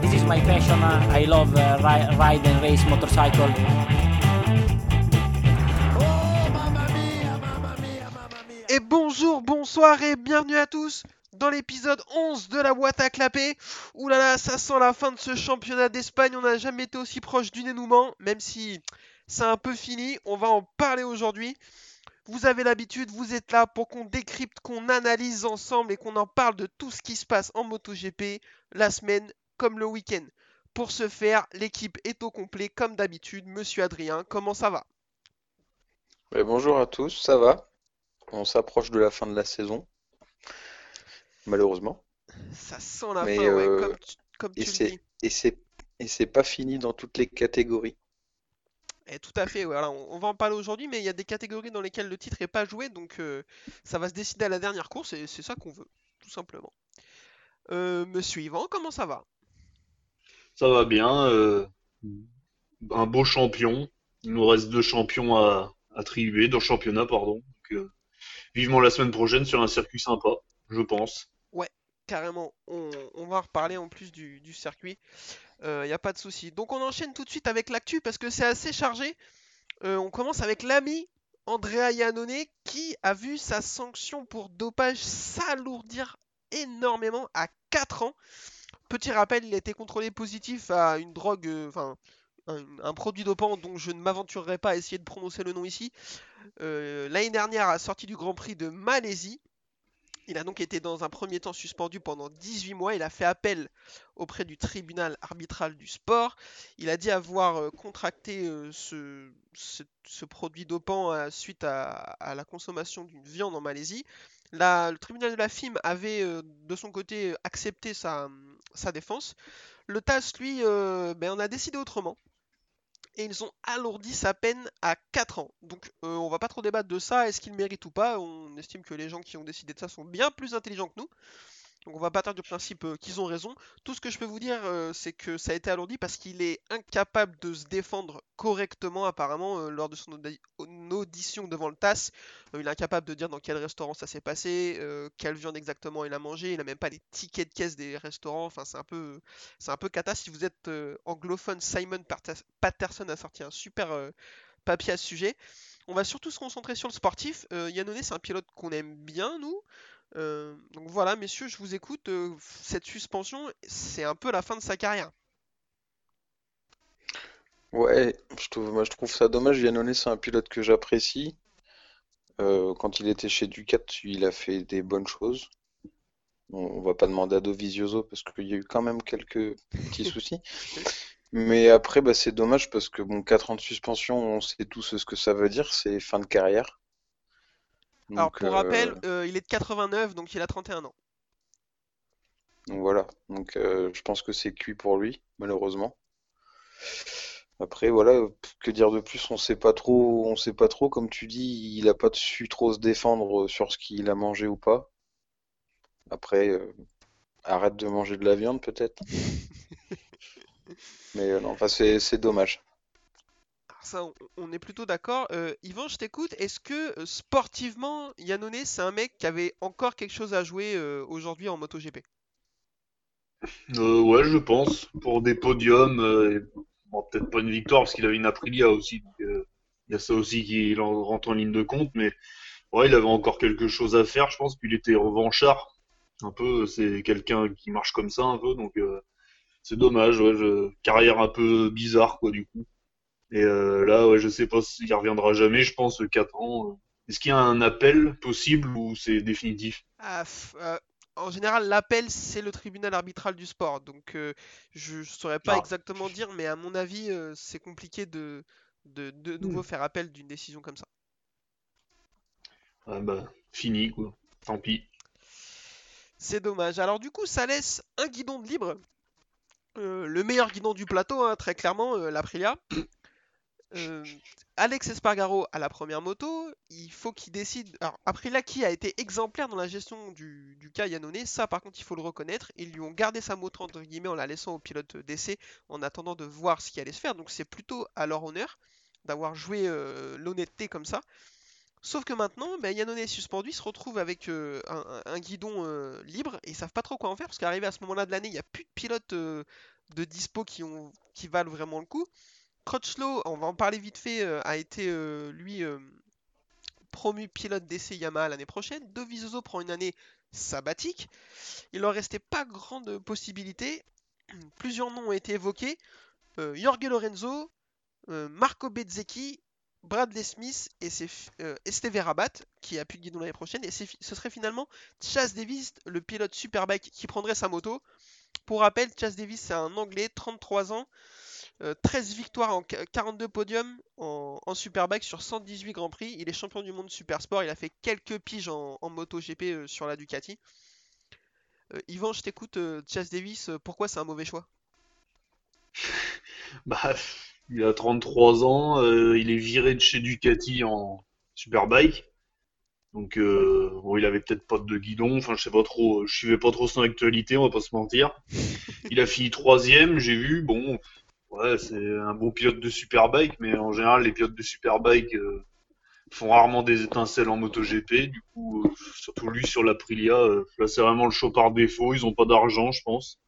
this is my passion. I love uh, ri- ride and race motorcycle. Et bonjour, bonsoir et bienvenue à tous dans l'épisode 11 de la boîte à clapper. Ouh là là, ça sent la fin de ce championnat d'Espagne. On n'a jamais été aussi proche du dénouement, même si c'est un peu fini. On va en parler aujourd'hui. Vous avez l'habitude, vous êtes là pour qu'on décrypte, qu'on analyse ensemble et qu'on en parle de tout ce qui se passe en MotoGP la semaine comme le week-end. Pour ce faire, l'équipe est au complet comme d'habitude. Monsieur Adrien, comment ça va? Bonjour à tous, ça va? On s'approche de la fin de la saison, malheureusement. Ça sent la Mais fin, ouais, euh, comme tu, comme et tu le dis. et c'est et c'est pas fini dans toutes les catégories. Eh, tout à fait, voilà, on, on va en parler aujourd'hui, mais il y a des catégories dans lesquelles le titre n'est pas joué, donc euh, ça va se décider à la dernière course, et c'est ça qu'on veut, tout simplement. Euh, monsieur Yvan, comment ça va? Ça va bien. euh, un beau champion. Il nous reste deux champions à attribuer, deux championnats, pardon. Euh, vivement la semaine prochaine sur un circuit sympa, je pense. Ouais, carrément, on, va reparler en plus du, circuit, il n'y a pas de souci. Donc on enchaîne tout de suite avec l'actu, parce que c'est assez chargé. Euh, on commence avec l'ami Andrea Iannone, qui a vu sa sanction pour dopage s'alourdir énormément à 4 ans. Petit rappel, il a été contrôlé positif à une drogue, euh, enfin un, produit dopant dont je ne m'aventurerai pas à essayer de prononcer le nom ici. Euh, L'année dernière, à la sortie du Grand Prix de Malaisie, il a donc été dans un premier temps suspendu pendant 18 mois. Il a fait appel auprès du tribunal arbitral du sport. Il a dit avoir euh, contracté ce, produit dopant suite à, la consommation d'une viande en Malaisie. La- le tribunal de la FIM avait de son côté accepté sa, sa défense. Le TAS, lui, euh, ben, on a décidé autrement. Et ils ont alourdi sa peine à 4 ans. Donc euh, on va pas trop débattre de ça, est-ce qu'il mérite ou pas. On estime que les gens qui ont décidé de ça sont bien plus intelligents que nous. Donc on va partir du principe euh, qu'ils ont raison. Tout ce que je peux vous dire, euh, c'est que ça a été alourdi parce qu'il est incapable de se défendre correctement apparemment euh, lors de son audi- audition devant le TAS. Il est incapable de dire dans quel restaurant ça s'est passé, quelle viande exactement il a mangé. Il a même pas les tickets de caisse des restaurants. Enfin c'est un peu, c'est cata. Si vous êtes anglophone, Simon Patterson a sorti un super papier à ce sujet. On va surtout se concentrer sur le sportif. Yannone, c'est un pilote qu'on aime bien, nous. Euh, donc voilà, messieurs, je vous écoute. Euh, cette suspension, c'est un peu la fin de sa carrière. Ouais, je trouve moi je trouve ça dommage. Iannone, c'est un pilote que j'apprécie. Euh, quand il était chez Ducat, il a fait des bonnes choses. On, on va pas demander à Dovizioso parce qu'il y a eu quand même quelques petits soucis. Mais après, bah, c'est dommage parce que bon, 4 ans de suspension, on sait tous ce que ça veut dire, c'est fin de carrière. Alors pour euh, rappel, euh, il est de 89, donc il a 31 ans. donc voilà. Donc euh, je pense que c'est cuit pour lui, malheureusement. Après, voilà, euh, que dire de plus, on sait pas trop, on sait pas trop, comme tu dis, il a pas su trop se défendre sur ce qu'il a mangé ou pas. Après, euh, arrête de manger de la viande peut-être. Mais euh, non, enfin c'est dommage. On, est plutôt d'accord. Euh, Yvan, je t'écoute. Est-ce que euh, sportivement, Yannone, c'est un mec qui avait encore quelque chose à jouer euh, aujourd'hui en MotoGP? Euh, ouais, je pense. Pour des podiums, euh, peut-être pas une victoire parce qu'il avait une Aprilia aussi. il y a ça aussi qui en- rentre en ligne de compte. Mais ouais, il avait encore quelque chose à faire, je pense. Puis il était revanchard. Un peu, c'est quelqu'un qui marche comme ça un peu. C'est dommage. Ouais, Carrière un peu bizarre, quoi, du coup. Et euh, là, ouais, je sais pas s'il reviendra jamais, je pense, 4 ans. euh. Est-ce qu'il y a un appel possible ou c'est définitif? Ah, euh, en général, l'appel, c'est le tribunal arbitral du sport. Donc, euh, je ne saurais pas Ah. exactement dire, mais à mon avis, c'est compliqué de, de de nouveau faire appel d'une décision comme ça. Ah bah, fini, quoi. Tant pis. C'est dommage. Alors, du coup, ça laisse un guidon de libre. Le meilleur guidon du plateau, hein, très clairement, l'Aprilia. Euh, Alex Espargaro à la première moto, il faut qu'il décide. Alors, Aprilia qui a été exemplaire dans la gestion du, cas Yannone, ça par contre il faut le reconnaître. Ils lui ont gardé sa moto entre guillemets en la laissant au pilote d'essai en attendant de voir ce qui allait se faire. Donc c'est plutôt à leur honneur d'avoir joué euh, l'honnêteté comme ça. Sauf que maintenant, ben, Yannone est suspendu, se retrouve avec euh, un, guidon libre et ils savent pas trop quoi en faire parce qu'arrivé à ce moment-là de l'année, il n'y a plus de pilote euh, de dispo qui valent vraiment le coup. Crutchlow, on va en parler vite fait, euh, a été euh, lui euh, promu pilote d'essai Yamaha l'année prochaine. Dovizioso prend une année sabbatique. Il leur restait pas grande possibilité. Plusieurs noms ont été évoqués. Jorge Lorenzo, Marco Bezzecchi, Bradley Smith et euh, Rabat qui a pu guidon l'année prochaine. Et ce serait finalement Chas Davis, le pilote Superbike, qui prendrait sa moto. Pour rappel, Chas Davis, c'est un Anglais, 33 ans, euh, 13 victoires en qu- 42 podiums en, Superbike sur 118 Grands Prix. Il est champion du monde Super Sport. Il a fait quelques piges en, en MotoGP euh, sur la Ducati. Euh, Yvan, je t'écoute. euh, Chas Davis, euh, pourquoi c'est un mauvais choix? Bah, il a 33 ans, euh, il est viré de chez Ducati en Superbike. Donc, euh, bon, il avait peut-être pas de guidon, enfin, je sais pas trop, je suivais pas trop son actualité, on va pas se mentir. Il a fini troisième, j'ai vu, bon, ouais, c'est un bon pilote de Superbike, mais en général, les pilotes de Superbike euh, font rarement des étincelles en MotoGP. Du coup, euh, surtout lui sur l'Aprilia, euh, là, c'est vraiment le show par défaut, ils ont pas d'argent, je pense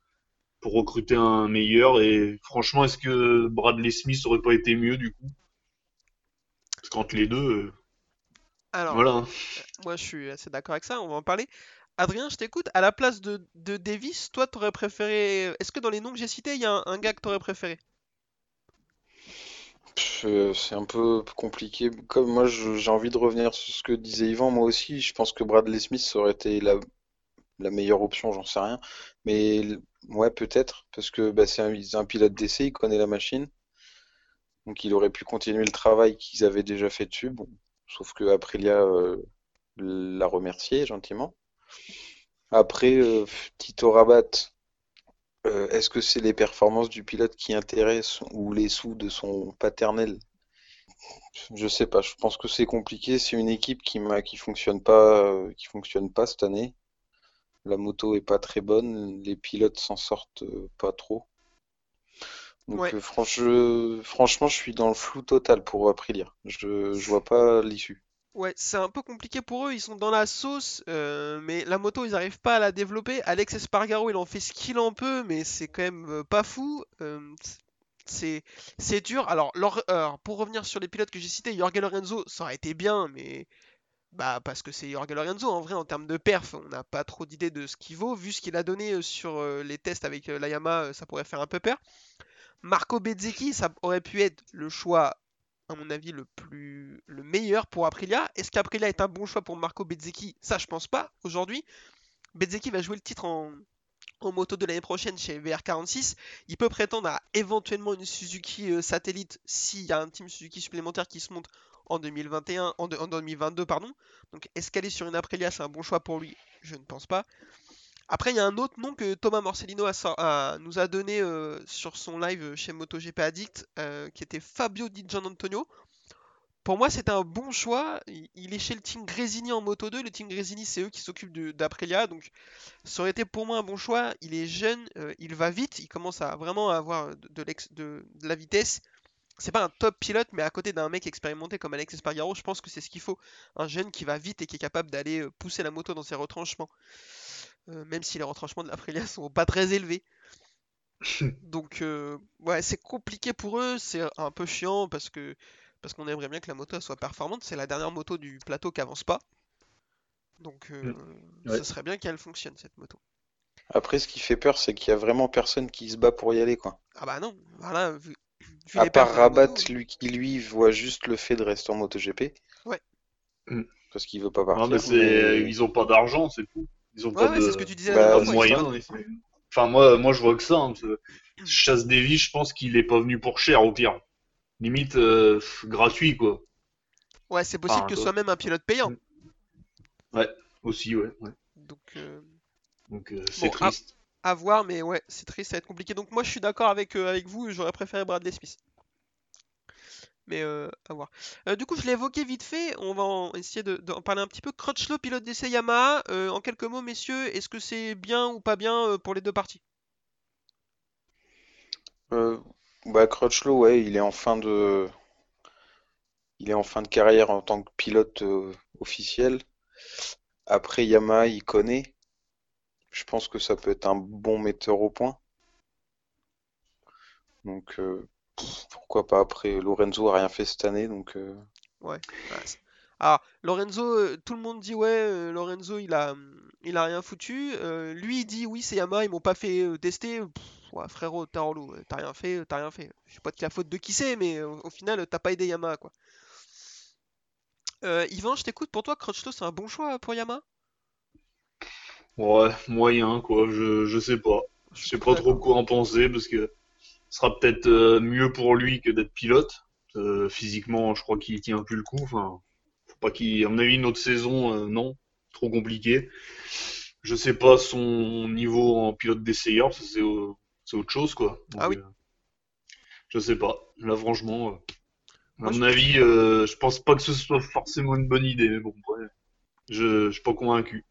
pour recruter un meilleur. Et franchement, est-ce que Bradley Smith aurait pas été mieux du coup? Parce qu'entre les deux, euh, Alors, voilà. moi je suis assez d'accord avec ça, on va en parler. Adrien, je t'écoute. À la place de, de Davis, toi, t'aurais préféré. Est-ce que dans les noms que j'ai cités, il y a un, un gars que t'aurais préféré? C'est un peu compliqué. Comme moi, j'ai envie de revenir sur ce que disait Yvan, moi aussi, je pense que Bradley Smith aurait été la, meilleure option, j'en sais rien. Mais ouais, peut-être, parce que bah, c'est un, c'est un pilote d'essai, il connaît la machine. Donc il aurait pu continuer le travail qu'ils avaient déjà fait dessus. Bon, sauf que Aprilia euh, l'a remercié gentiment. Après, euh, Tito Rabat, euh, est-ce que c'est les performances du pilote qui intéressent ou les sous de son paternel? Je sais pas, je pense que c'est compliqué. C'est une équipe qui m'a, qui fonctionne pas, euh, qui fonctionne pas cette année. La moto est pas très bonne, les pilotes s'en sortent euh, pas trop. Donc Ouais. franchement, je suis dans le flou total pour Aprilia. Je, je vois pas l'issue. Ouais, c'est un peu compliqué pour eux, ils sont dans la sauce, euh, mais la moto, ils arrivent pas à la développer. Alex Espargaro, il en fait ce qu'il en peut, mais c'est quand même euh, pas fou. Euh, c'est dur. Alors, pour revenir sur les pilotes que j'ai cités, Jorge Lorenzo, ça aurait été bien, mais bah parce que c'est Jorge Lorenzo. En vrai, en termes de perf, on n'a pas trop d'idée de ce qu'il vaut. Vu ce qu'il a donné sur les tests avec la Yamaha, ça pourrait faire un peu peur. Marco Bezzecchi, ça aurait pu être le choix, à mon avis, le plus le meilleur pour Aprilia. Est-ce qu'Aprilia est un bon choix pour Marco Bezzecchi? Ça, je pense pas aujourd'hui. Bezzecchi va jouer le titre en, moto de l'année prochaine chez VR46. Il peut prétendre à éventuellement une Suzuki euh, satellite s'il y a un team Suzuki supplémentaire qui se monte en 2021, en, de- en 2022, pardon. Donc, est-ce qu'aller sur une Aprilia, c'est un bon choix pour lui? Je ne pense pas. Après, il y a un autre nom que Thomas Morcellino nous a donné euh, sur son live chez MotoGP Addict, euh, qui était Fabio Di Gianantonio. Pour moi, c'était un bon choix. Il, est chez le team Gresini en Moto 2. Le team Gresini, c'est eux qui s'occupent d'Aprilia. Donc, ça aurait été pour moi un bon choix. Il est jeune, euh, il va vite. Il commence à vraiment avoir de, de la vitesse. C'est pas un top pilote, mais à côté d'un mec expérimenté comme Alex Espargaro, je pense que c'est ce qu'il faut. Un jeune qui va vite et qui est capable d'aller euh, pousser la moto dans ses retranchements. Euh, même si les retranchements de l'Aprilia sont pas très élevés. Donc, euh, ouais, c'est compliqué pour eux, c'est un peu chiant parce que parce qu'on aimerait bien que la moto soit performante. C'est la dernière moto du plateau qui avance pas. Donc, euh, Mm. Ouais. ça serait bien qu'elle fonctionne cette moto. Après, ce qui fait peur, c'est qu'il y a vraiment personne qui se bat pour y aller, quoi. Ah bah non, voilà, vu, vu À part la Rabat, moto, lui qui lui voit juste le fait de rester en MotoGP. Ouais. Mm. Parce qu'il veut pas Non, partir. mais c'est, mais- ils ont pas d'argent, c'est tout. Ils ont Ouais, pas ouais, de, c'est ce que tu disais Bah, Enfin, moi, moi, je vois que ça. Hein, Chasse Davy, je pense qu'il est pas venu pour cher, au pire. Limite, euh, gratuit, quoi. Ouais, c'est possible Enfin, que ce soit même un pilote payant. Mm. Ouais, aussi, ouais. ouais. Donc, euh, Donc, euh, c'est Bon, triste. à voir, mais ouais, c'est triste, ça va être compliqué. Donc, moi, je suis d'accord avec, euh, avec vous, j'aurais préféré Bradley Smith. Euh, à voir. Euh, du coup, je l'ai évoqué vite fait, on va en- essayer de- d'en parler un petit peu. Crutchlow, pilote d'essai Yamaha, euh, en quelques mots, messieurs, est-ce que c'est bien ou pas bien pour les deux parties? Bah, Crutchlow, ouais, il est en fin de, il est en fin de carrière en tant que pilote officiel. Après Yamaha, il connaît. Je pense que ça peut être un bon metteur au point. Donc pourquoi pas après Lorenzo a rien fait cette année donc euh, Ouais. Alors, Lorenzo, euh, tout le monde dit ouais, euh, Lorenzo il a, hum, il a rien foutu. Euh, lui il dit oui, c'est Yamaha, ils m'ont pas fait euh, tester. Pff, ouais, frérot, t'as relou, t'as rien fait, t'as rien fait. Je sais pas de la faute de qui c'est, mais euh, au final, t'as pas aidé Yamaha quoi. Euh, Yvan, je t'écoute. Pour toi, Crutchlow, c'est un bon choix pour Yamaha? Ouais, moyen, quoi. Je, je sais pas. Je sais pas trop quoi en penser parce que sera peut-être euh, mieux pour lui que d'être pilote. Euh, physiquement, je crois qu'il tient plus le coup. Enfin, faut pas qu'il, à mon avis, une autre saison, euh, non, trop compliqué. Je sais pas son niveau en pilote d'essayeur, c'est au- c'est autre chose, quoi. Ah oui. euh, je sais pas. Là, franchement, euh, à mon avis, euh, je pense pas que ce soit forcément une bonne idée. Mais bon, ouais, je, je suis pas convaincu.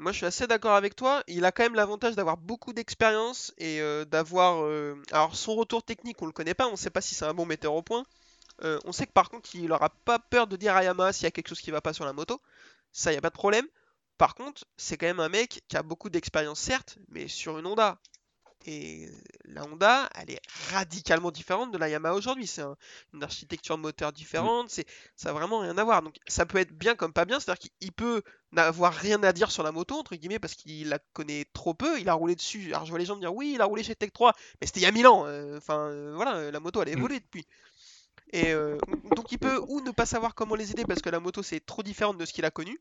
Moi, je suis assez d'accord avec toi. Il a quand même l'avantage d'avoir beaucoup d'expérience et euh, d'avoir. euh, Alors, son retour technique, on le connaît pas. On sait pas si c'est un bon metteur au point. Euh, on sait que par contre, il aura pas peur de dire à Yamaha s'il y a quelque chose qui va pas sur la moto. Ça, y a pas de problème. Par contre, c'est quand même un mec qui a beaucoup d'expérience, certes, mais sur une Honda. Et la Honda, elle est radicalement différente de la Yamaha aujourd'hui. C'est un- une architecture moteur différente. C'est, ça a vraiment rien à voir. Donc, ça peut être bien comme pas bien. C'est-à-dire qu'il il peut n'avoir rien à dire sur la moto, entre guillemets, parce qu'il la connaît trop peu. Il a roulé dessus. Alors, je vois les gens me dire, oui, il a roulé chez Tech 3, mais c'était il y a 1000 ans. Euh, Enfin, euh, voilà, la moto, elle a Mm. évolué depuis. Et euh, donc il peut ou ne pas savoir comment les aider parce que la moto c'est trop différente de ce qu'il a connu,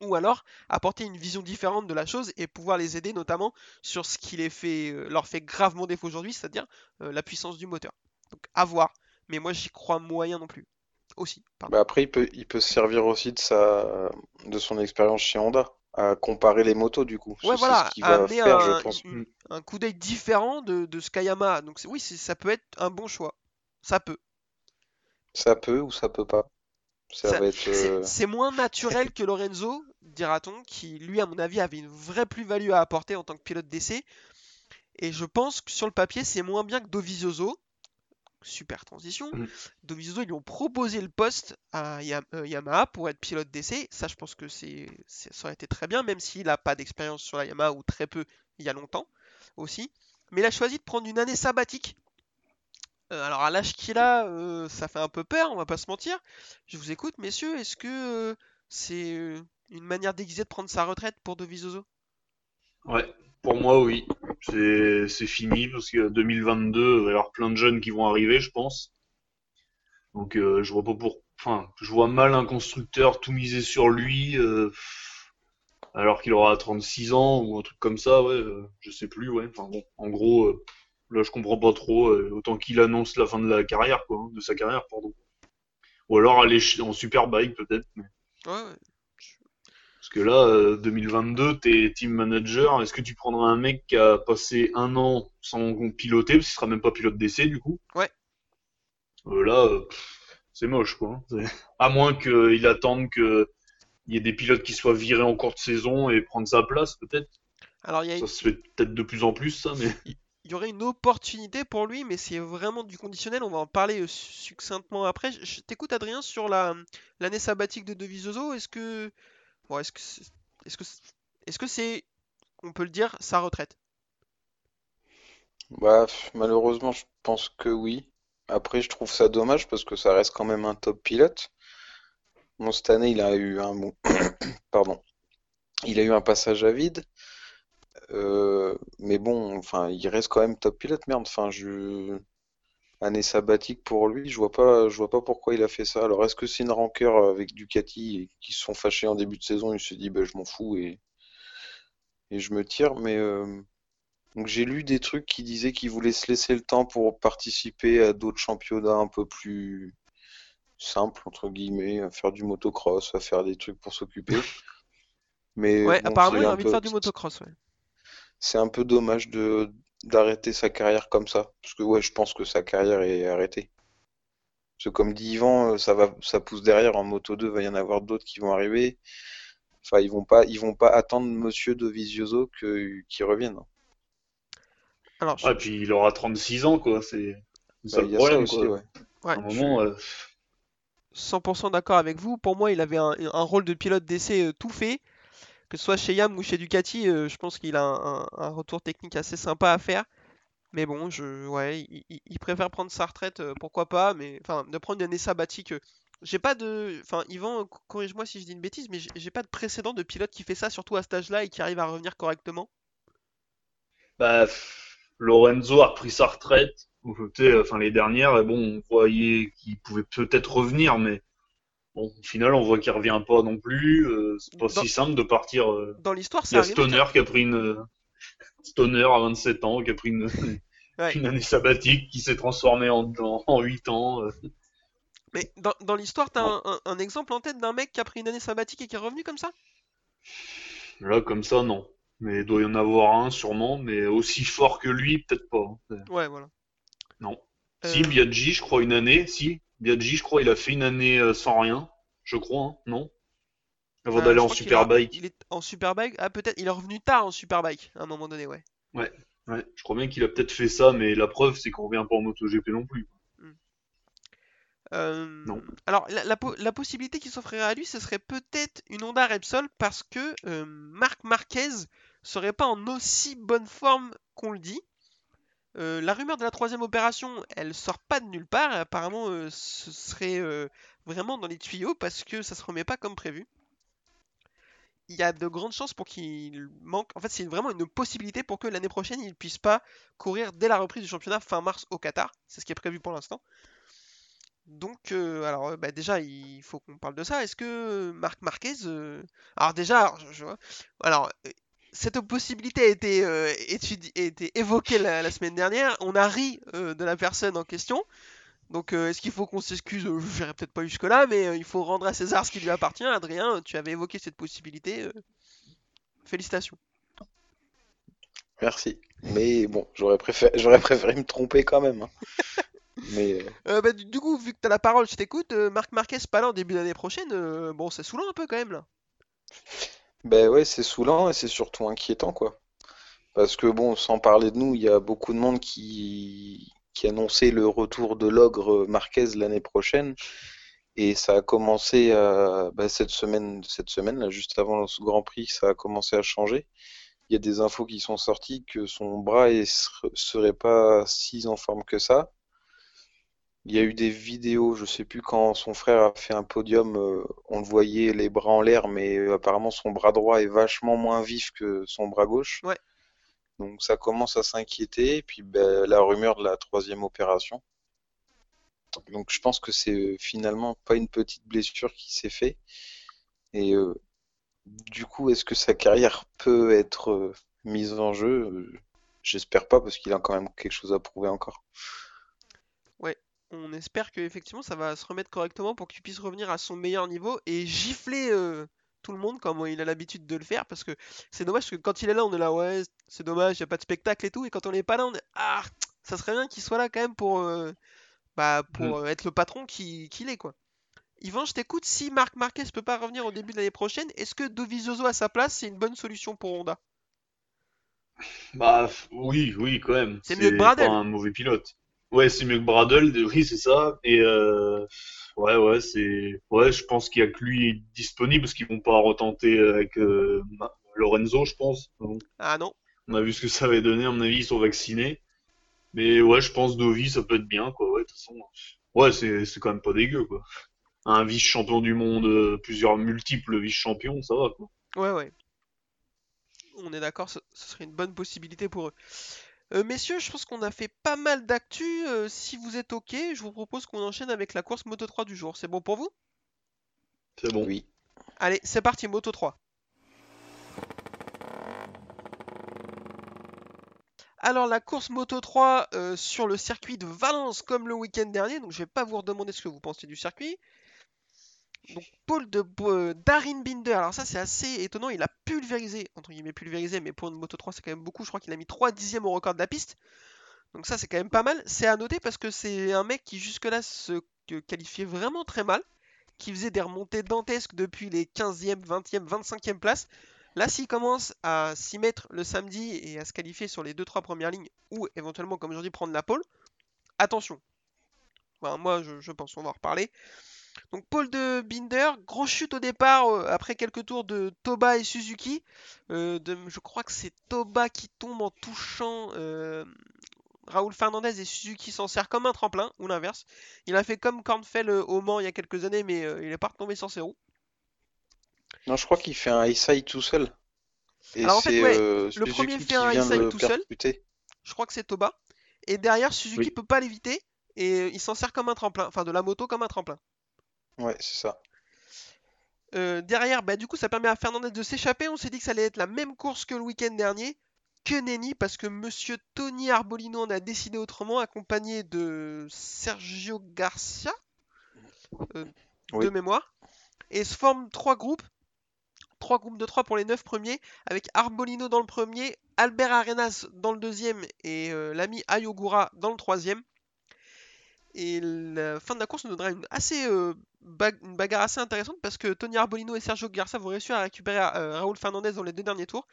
ou alors apporter une vision différente de la chose et pouvoir les aider notamment sur ce qui les fait, euh, leur fait gravement défaut aujourd'hui, c'est-à-dire euh, la puissance du moteur. Donc à voir, mais moi j'y crois moyen non plus. Aussi, bah après il peut il peut se servir aussi de sa de son expérience chez Honda à comparer les motos du coup. Ouais, ce voilà, qu'il à va faire je un, pense. une- Mm. un coup d'œil différent de, de ce Kayama. Donc oui, ça peut être un bon choix. Ça peut. Ça peut ou ça peut pas. Ça Ça- va être C'est euh, c'est moins naturel que Lorenzo, dira-t-on, qui lui, à mon avis, avait une vraie plus-value à apporter en tant que pilote d'essai. Et je pense que sur le papier, c'est moins bien que Dovizioso. Super transition. Mm. Dovizioso, ils lui ont proposé le poste à euh, Yamaha pour être pilote d'essai. Ça, je pense que c'est, ça aurait été très bien, même s'il n'a pas d'expérience sur la Yamaha ou très peu il y a longtemps aussi. Mais il a choisi de prendre une année sabbatique. Euh, alors à l'âge qu'il a, euh, ça fait un peu peur, on va pas se mentir. Je vous écoute, messieurs. Est-ce que euh, c'est une manière déguisée de prendre sa retraite pour Dovizioso? Ouais, pour moi, oui. C'est fini parce que 2022, il va y avoir plein de jeunes qui vont arriver, je pense. Donc, euh, je vois pas pour. Enfin, je vois mal un constructeur tout miser sur lui euh, alors qu'il aura 36 ans ou un truc comme ça, ouais. euh, je sais plus, ouais. Enfin bon, en gros, là, je comprends pas trop. autant qu'il annonce la fin de la carrière, quoi, hein, de sa carrière, pardon. Ou alors aller en superbike peut-être. mais- ouais. Parce que là, euh, 2022, t'es team manager. Est-ce que tu prendras un mec qui a passé un an sans piloter, parce qu'il sera même pas pilote d'essai du coup? Ouais. Euh, là, euh, c'est moche, quoi. hein. À moins qu'il attende que il y ait des pilotes qui soient virés en cours de saison et prendre sa place, peut-être. Alors y a Ça se fait peut-être de plus en plus, ça, mais. il y aurait une opportunité pour lui, mais c'est vraiment du conditionnel. On va en parler euh, succinctement après. Je, t'écoute, Adrien, sur la l'année sabbatique de Dovizioso. Est-ce que, bon, est-ce que, c'est- est-ce que, est-ce que on peut le dire, sa retraite? bah malheureusement je pense que oui. Après je trouve ça dommage parce que ça reste quand même un top pilote. Bon cette année il a eu un pardon. Il a eu un passage à vide. Euh, mais bon, enfin, il reste quand même top pilote, merde. Enfin, je année sabbatique pour lui, je vois pas, je vois pas pourquoi il a fait ça. Alors, est-ce que c'est une rancœur avec Ducati et qui se sont fâchés en début de saison, il se dit, bah, je m'en fous et, et je me tire. Mais euh, donc j'ai lu des trucs qui disaient qu'il voulait se laisser le temps pour participer à d'autres championnats un peu plus simples entre guillemets, à faire du motocross, à faire des trucs pour s'occuper. Mais Ouais, bon, apparemment, il a envie de faire du motocross, ouais. c'est un peu dommage de d'arrêter sa carrière comme ça, parce que ouais, je pense que sa carrière est arrêtée. Parce que comme dit Yvan, euh, ça va, ça pousse derrière en Moto 2, va y en avoir d'autres qui vont arriver. Enfin, ils vont pas, ils vont pas attendre Monsieur Dovizioso que qu'il revienne. Alors, je- Ah, puis il aura 36 ans, quoi. C'est Bah, le il y a ça problème, aussi, quoi. ouais. ouais, À un je moment, euh, 100% d'accord avec vous. Pour moi, il avait un, un rôle de pilote d'essai euh, tout fait. Que ce soit chez Yam ou chez Ducati, euh, je pense qu'il a un, retour technique assez sympa à faire. Mais bon, je, ouais, il, préfère prendre sa retraite, euh, pourquoi pas, mais enfin, de prendre une année sabbatique. euh, J'ai pas de, enfin, Yvan, co- corrige-moi si je dis une bêtise, mais j'ai pas de précédent de pilote qui fait ça, surtout à cet âge-là, et qui arrive à revenir correctement. Bah, Lorenzo a repris sa retraite. Enfin, les dernières, et bon, on voyait qu'il pouvait peut-être revenir, mais bon, au final, on voit qu'il revient pas non plus. euh, c'est pas Dans, si simple de partir. euh. dans l'histoire, Il c'est y a Stoner qui a pris une euh, Stoner à 27 ans, qui a pris une, ouais. une année sabbatique, qui s'est transformée en, en, en 8 ans. euh. Mais dans, dans l'histoire, t'as Bon, un, exemple en tête d'un mec qui a pris une année sabbatique et qui est revenu comme ça? là, comme ça, non. Mais il doit y en avoir un, sûrement, mais aussi fort que lui, peut-être pas. hein. Ouais, voilà. Non. Si, Biaggi, je crois, une année. Si, Biaggi, je crois, il a fait une année euh, sans rien. Je crois, hein, non? Avant euh, d'aller en Superbike. il est en Superbike. Ah, peut-être, il est revenu tard en Superbike, à un moment donné, ouais. Ouais, ouais. Je crois bien qu'il a peut-être fait ça, mais la preuve, c'est qu'on revient pas en MotoGP non plus. Hmm. Euh, Non. alors, la, la po- la possibilité qui s'offrirait à lui, ce serait peut-être une Honda Repsol parce que euh, Marc Marquez serait pas en aussi bonne forme qu'on le dit. Euh, la rumeur de la troisième opération, elle sort pas de nulle part. apparemment, euh, ce serait euh, vraiment dans les tuyaux parce que ça se remet pas comme prévu. Il y a de grandes chances pour qu'il manque. En fait, c'est vraiment une possibilité pour que l'année prochaine, il puisse pas courir dès la reprise du championnat fin mars au Qatar. C'est ce qui est prévu pour l'instant. Donc, alors, bah, déjà, il faut qu'on parle de ça. Est-ce que Marc Marquez. Alors, déjà, je- vois- alors, cette possibilité a été, euh, étudi- a été évoquée la, la semaine dernière. On a ri euh, de la personne en question. Donc, euh, est-ce qu'il faut qu'on s'excuse? Je n'irai peut-être pas jusque-là, mais il faut rendre à César ce qui lui appartient. Adrien, tu avais évoqué cette possibilité. Félicitations. Merci. Mais bon, j'aurais préféré, j'aurais préféré me tromper quand même. hein. Mais bah, du, du coup, vu que t'as la parole, je t'écoute. Marc Marquez pas là en début d'année prochaine. bon, c'est saoulant un peu quand même là. Ben ouais, c'est saoulant et c'est surtout inquiétant, quoi. Parce que bon, sans parler de nous, il y a beaucoup de monde qui, qui annonçait le retour de l'ogre Marquez l'année prochaine. Et ça a commencé à, bah, cette semaine, cette semaine, là, juste avant ce Grand Prix, ça a commencé à changer. Il y a des infos qui sont sorties que son bras ne serait pas si en forme que ça. Il y a eu des vidéos, je sais plus quand son frère a fait un podium, euh, on le voyait les bras en l'air, mais euh, apparemment son bras droit est vachement moins vif que son bras gauche. Ouais. Donc ça commence à s'inquiéter. Et puis ben, la rumeur de la troisième opération. Donc je pense que c'est euh, finalement pas une petite blessure qui s'est fait. Et euh, du coup, est-ce que sa carrière peut être mise en jeu? J'espère pas parce qu'il a quand même quelque chose à prouver encore. On espère que effectivement ça va se remettre correctement pour qu'il puisse revenir à son meilleur niveau et gifler euh, tout le monde comme il a l'habitude de le faire parce que c'est dommage parce que quand il est là on est là ouais c'est dommage il y a pas de spectacle et tout et quand on n'est pas là on est ah ça serait bien qu'il soit là quand même pour euh, bah pour Mm. euh, être le patron qui- qu'il est quoi. Yvan, je t'écoute. Si Marc Marquez peut pas revenir au début de l'année prochaine, est-ce que Dovizioso à sa place c'est une bonne solution pour Honda? Bah, oui, oui, quand même. C'est mieux que C'est Bradel. pas un mauvais pilote. Ouais, c'est mieux que Bradel, de- oui, c'est ça. Et euh, ouais, ouais, c'est, ouais, je pense qu'il y a que lui disponible parce qu'ils vont pas retenter avec euh, Lorenzo, je pense. Donc, Ah non. on a vu ce que ça avait donné. À mon avis, ils sont vaccinés. Mais ouais, je pense Dovi, ça peut être bien, quoi. Ouais, de toute façon, ouais, c'est, c'est quand même pas dégueu, quoi. Un vice-champion du monde, euh, plusieurs multiples vice-champions, ça va, quoi. Ouais, ouais. On est d'accord, ce, ce serait une bonne possibilité pour eux. Euh, messieurs, je pense qu'on a fait pas mal d'actu. euh, si vous êtes OK, je vous propose qu'on enchaîne avec la course Moto 3 du jour. C'est bon pour vous? C'est bon. Oui. Allez, c'est parti, Moto 3. Alors, la course Moto 3 euh, sur le circuit de Valence comme le week-end dernier. Donc, je vais pas vous redemander ce que vous pensez du circuit. Donc, Paul de euh, Darin Binder. Alors, ça, c'est assez étonnant. Il a pulvérisé, entre guillemets pulvérisé, mais pour une Moto 3, c'est quand même beaucoup. Je crois qu'il a mis 3 dixièmes au record de la piste. Donc, ça, c'est quand même pas mal. C'est à noter parce que c'est un mec qui, jusque-là, se qualifiait vraiment très mal. Qui faisait des remontées dantesques depuis les 15e, 20e, 25e places. Là, s'il commence à s'y mettre le samedi et à se qualifier sur les 2-3 premières lignes, ou éventuellement, comme dis, prendre la pole, attention. Moi, je, je pense, on va en reparler. Donc, Paul de Binder, grosse chute au départ euh, après quelques tours de Toba et Suzuki. Euh, de- je crois que c'est Toba qui tombe en touchant euh, Raoul Fernandez et Suzuki s'en sert comme un tremplin, ou l'inverse. Il a fait comme Kornfeld euh, au Mans il y a quelques années, mais il est pas retombé sur ses roues. Non, je crois qu'il fait un high tout seul. Et Alors, en fait, ouais, le premier fait un high tout seul. Je crois que c'est Toba. Et derrière, Suzuki Oui. peut pas l'éviter, et il s'en sert comme un tremplin, enfin de la moto comme un tremplin. Ouais, c'est ça. Euh, derrière, bah, du coup, ça permet à Fernandez de s'échapper. On s'est dit que ça allait être la même course que le week-end dernier. Que nenni, parce que monsieur Tony Arbolino en a décidé autrement, accompagné de Sergio Garcia, euh, Oui. de mémoire. Et se forment trois groupes. Trois groupes de trois pour les neuf premiers, avec Arbolino dans le premier, Albert Arenas dans le deuxième et euh, l'ami Ayogura dans le troisième. Et la fin de la course nous donnera euh, une bagarre assez intéressante parce que Tony Arbolino et Sergio Garcia vont réussir à récupérer euh, Raúl Fernandez dans les deux derniers tours.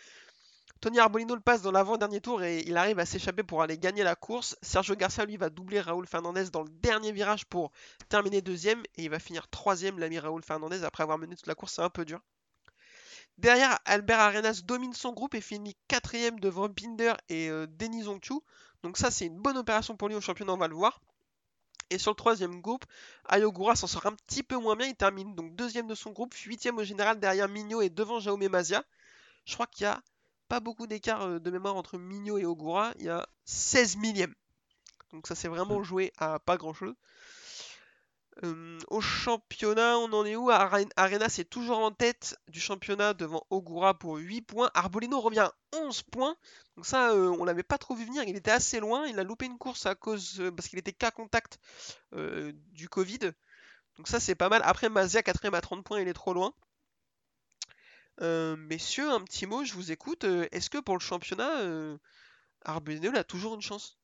Tony Arbolino le passe dans l'avant-dernier tour et il arrive à s'échapper pour aller gagner la course. Sergio Garcia lui va doubler Raúl Fernandez dans le dernier virage pour terminer deuxième et il va finir troisième l'ami Raúl Fernandez après avoir mené toute la course, c'est un peu dur. Derrière, Albert Arenas domine son groupe et finit quatrième devant Binder et euh, Denis Zonkyu. Donc ça c'est une bonne opération pour lui au championnat, on va le voir. Et sur le troisième groupe, Ayogura s'en sort un petit peu moins bien, il termine donc deuxième de son groupe, huitième au général derrière Mignot et devant Jaume Mazia. Je crois qu'il y a pas beaucoup d'écart euh, de mémoire entre Mignot et Ogura, il y a 16 millièmes. Donc ça s'est vraiment joué à pas grand chose. Au championnat, on en est où? Are- Arena c'est toujours en tête du championnat devant Ogura pour 8 points. Arbolino revient à 11 points. Donc ça, euh, on l'avait pas trop vu venir. Il était assez loin. Il a loupé une course à cause euh, parce qu'il était cas contact euh, du Covid. Donc ça, c'est pas mal. Après, Mazia, 4ème à 30 points, il est trop loin. Messieurs, un petit mot, je vous écoute. Est-ce que pour le championnat, Arbolino a toujours une chance?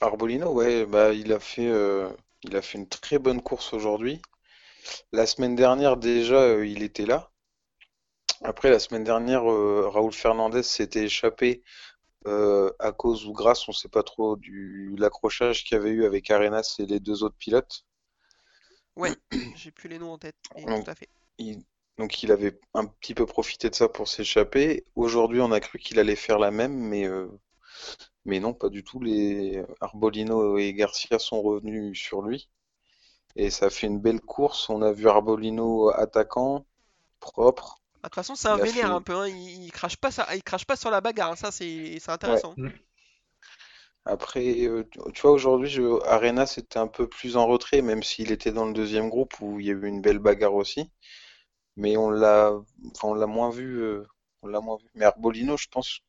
Arbolino, ouais, bah il a fait, euh, il a fait une très bonne course aujourd'hui. La semaine dernière déjà, euh, il était là. Après la semaine dernière, euh, Raúl Fernandez s'était échappé à cause ou grâce, on sait pas trop, du l'accrochage qu'il y avait eu avec Arenas et les deux autres pilotes. Ouais, j'ai plus les noms en tête. Et Donc, tout à fait. il- donc il avait un petit peu profité de ça pour s'échapper. Aujourd'hui, on a cru qu'il allait faire la même, mais mais non, pas du tout. Les Arbolino et Garcia sont revenus sur lui. Et ça fait une belle course. On a vu Arbolino attaquant, propre. Ah, De toute façon, c'est un vénère fait- un peu. hein. Il, il crache pas, ça, il crache pas sur la bagarre. hein. Ça, c'est c'est intéressant. Après, euh, tu tu vois, aujourd'hui, je... Arena, c'était un peu plus en retrait, même s'il était dans le deuxième groupe où il y a eu une belle bagarre aussi. Mais on l'a, enfin, on l'a moins vu, euh, on l'a moins vu. Mais Arbolino, je pense,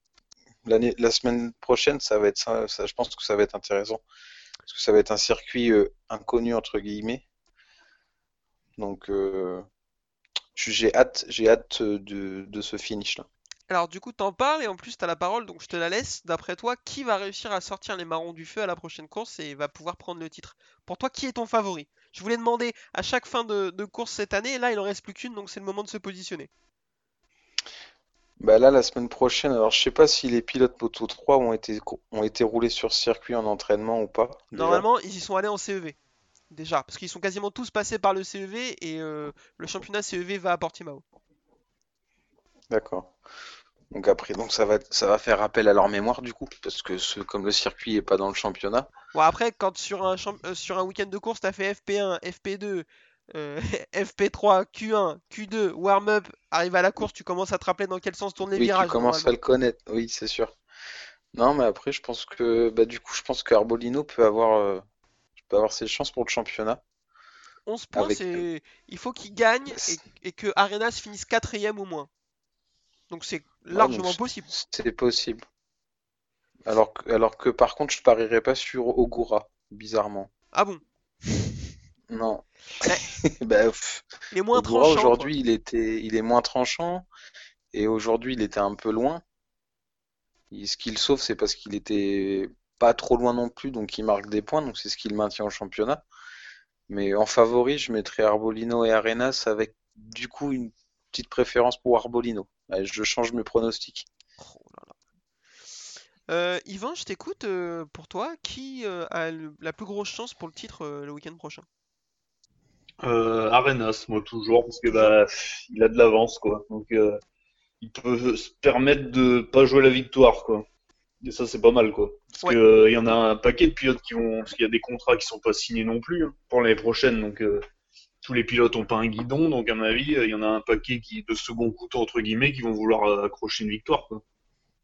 la semaine prochaine, ça va être ça, je pense que ça va être intéressant. Parce que ça va être un circuit euh, inconnu, entre guillemets. Donc, euh, j'ai hâte, j'ai hâte euh, de, ce finish-là. Alors, du coup, t'en parles et en plus, t'as la parole, donc je te la laisse. D'après toi, qui va réussir à sortir les marrons du feu à la prochaine course et va pouvoir prendre le titre? Pour toi, qui est ton favori? Je voulais demander à chaque fin de, de course cette année, et là, il en reste plus qu'une, donc c'est le moment de se positionner. Bah là, la semaine prochaine, alors je sais pas si les pilotes Moto 3 ont été, ont été roulés sur circuit en entraînement ou pas, déjà. Normalement, ils y sont allés en CEV. Déjà, parce qu'ils sont quasiment tous passés par le CEV et euh, le championnat CEV va à Portimao. D'accord. Donc après, donc ça va, ça va faire appel à leur mémoire du coup, parce que ce, comme le circuit est pas dans le championnat, Bon, après, quand sur un, champ- euh, sur un week-end de course, t'as fait FP1, FP2, euh, FP3, Q1, Q2, warm-up, arrive à la course, tu commences à te rappeler dans quel sens tournent les oui, tu virages, commences à le connaître, oui, c'est sûr. Non, mais après, je pense que, bah du coup, je pense qu'Arbolino peut avoir, euh, peut avoir ses chances pour le championnat. 11 points, Avec, c'est... Il faut qu'il gagne et, c'est- et que Arenas finisse quatrième ou moins. Donc c'est ouais, largement donc possible. c'est possible. Alors que, alors que par contre, je parierais pas sur Ogura, bizarrement. Ah bon? Non. Bah, il est moins Ogura tranchant, aujourd'hui, il était, il est moins tranchant et aujourd'hui, il était un peu loin. Et ce qu'il sauve, c'est parce qu'il était pas trop loin non plus, donc il marque des points, donc c'est ce qui le maintient au championnat. Mais en favori, je mettrais Arbolino et Arenas avec du coup une petite préférence pour Arbolino. Allez, je change mes pronostics. Oh là là. Euh, Yvan, je t'écoute. euh, pour toi, qui euh, a le- la plus grosse chance pour le titre le week-end prochain? Euh, Arenas, moi toujours, parce que bah il a de l'avance quoi. Donc euh, il peut se permettre de pas jouer la victoire quoi. Et ça, c'est pas mal, quoi. Parce Ouais. que euh, il y en a un paquet de pilotes qui vont, parce qu'il y a des contrats qui sont pas signés non plus hein, pour l'année prochaine, donc euh, tous les pilotes ont pas un guidon, donc à mon avis, euh, il y en a un paquet qui de second couteau entre guillemets qui vont vouloir accrocher une victoire, quoi.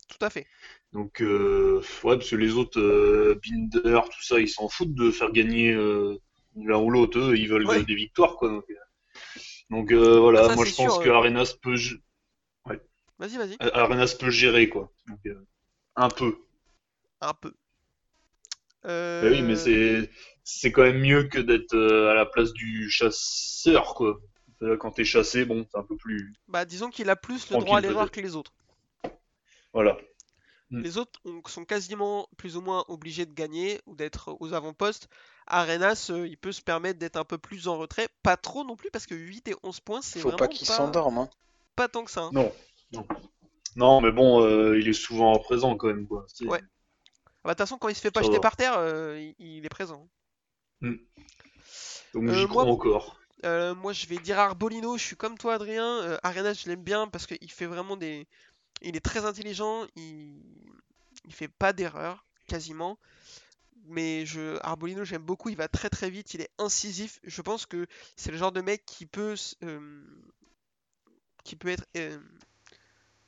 Tout à fait. Donc euh, ouais, parce que les autres euh, Binder, tout ça, ils s'en foutent de faire gagner euh, l'un ou l'autre, eux, ils veulent Ouais. des victoires, quoi. Donc, euh, donc, euh, voilà, Ah, ça, moi je pense sûr, que euh. Arenas peut, Vas-y, vas-y. Arenas peut gérer, quoi. Donc, euh, un peu. Un peu. Bah oui, mais c'est c'est quand même mieux que d'être à la place du chasseur, quoi. Quand t'es chassé, bon, c'est un peu plus. Bah, disons qu'il a plus le droit à l'erreur que les autres. Voilà. Mm. Les autres ont- sont quasiment plus ou moins obligés de gagner ou d'être aux avant-postes. Arenas, euh, il peut se permettre d'être un peu plus en retrait. Pas trop non plus, parce que 8 et 11 points, c'est Faut vraiment pas qu'il s'endorme. Hein. pas tant que ça. hein. Non. Non. Non, mais bon, euh, il est souvent présent quand même, quoi. C'est- Ouais. Ah bah, De toute façon, quand il se fait pas Ça jeter va. par terre, euh, il, il est présent. Donc Euh, j'y crois moi- encore. Euh, moi, je vais dire Arbolino. Je suis comme toi, Adrien. Euh, Arenas, je l'aime bien parce qu'il fait vraiment des. Il est très intelligent. Il, il fait pas d'erreur, quasiment. Mais je... Arbolino, j'aime beaucoup. Il va très très vite. Il est incisif. Je pense que c'est le genre de mec qui peut. euh, qui peut être. euh,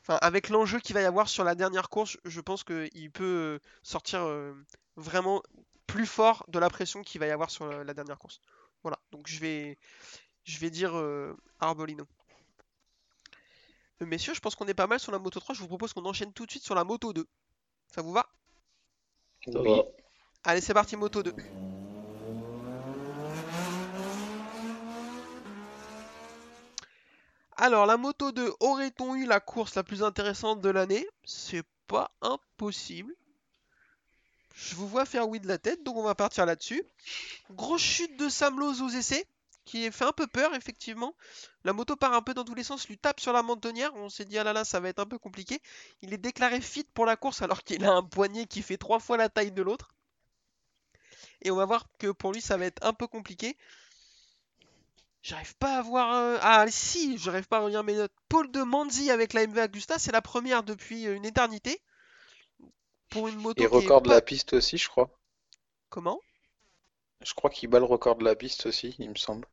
Enfin, avec l'enjeu qu'il va y avoir sur la dernière course, je pense qu'il peut euh, sortir vraiment plus fort de la pression qu'il va y avoir sur la, la dernière course. Voilà, donc je vais, je vais dire Arbolino. Messieurs, je pense qu'on est pas mal sur la moto 3. Je vous propose qu'on enchaîne tout de suite sur la moto 2. Ça vous va? Ça Oui. va. Allez, c'est parti, moto 2. Alors, la moto 2, aurait-on eu la course la plus intéressante de l'année? C'est pas impossible. Je vous vois faire oui de la tête, donc on va partir là-dessus. Grosse chute de Sam Lowe aux essais, qui fait un peu peur, effectivement. La moto part un peu dans tous les sens, lui tape sur la mentonnière. On s'est dit, ah là là, ça va être un peu compliqué. Il est déclaré fit pour la course, alors qu'il a un poignet qui fait trois fois la taille de l'autre. Et on va voir que pour lui, ça va être un peu compliqué. J'arrive pas à voir. euh, Ah, si, j'arrive pas à relire mes notes. Paul de Manzi avec la MV Agusta, c'est la première depuis euh, une éternité. Pour une moto Et record de pas- la piste aussi, je crois. Comment? Je crois qu'il bat le record de la piste aussi, il me semble.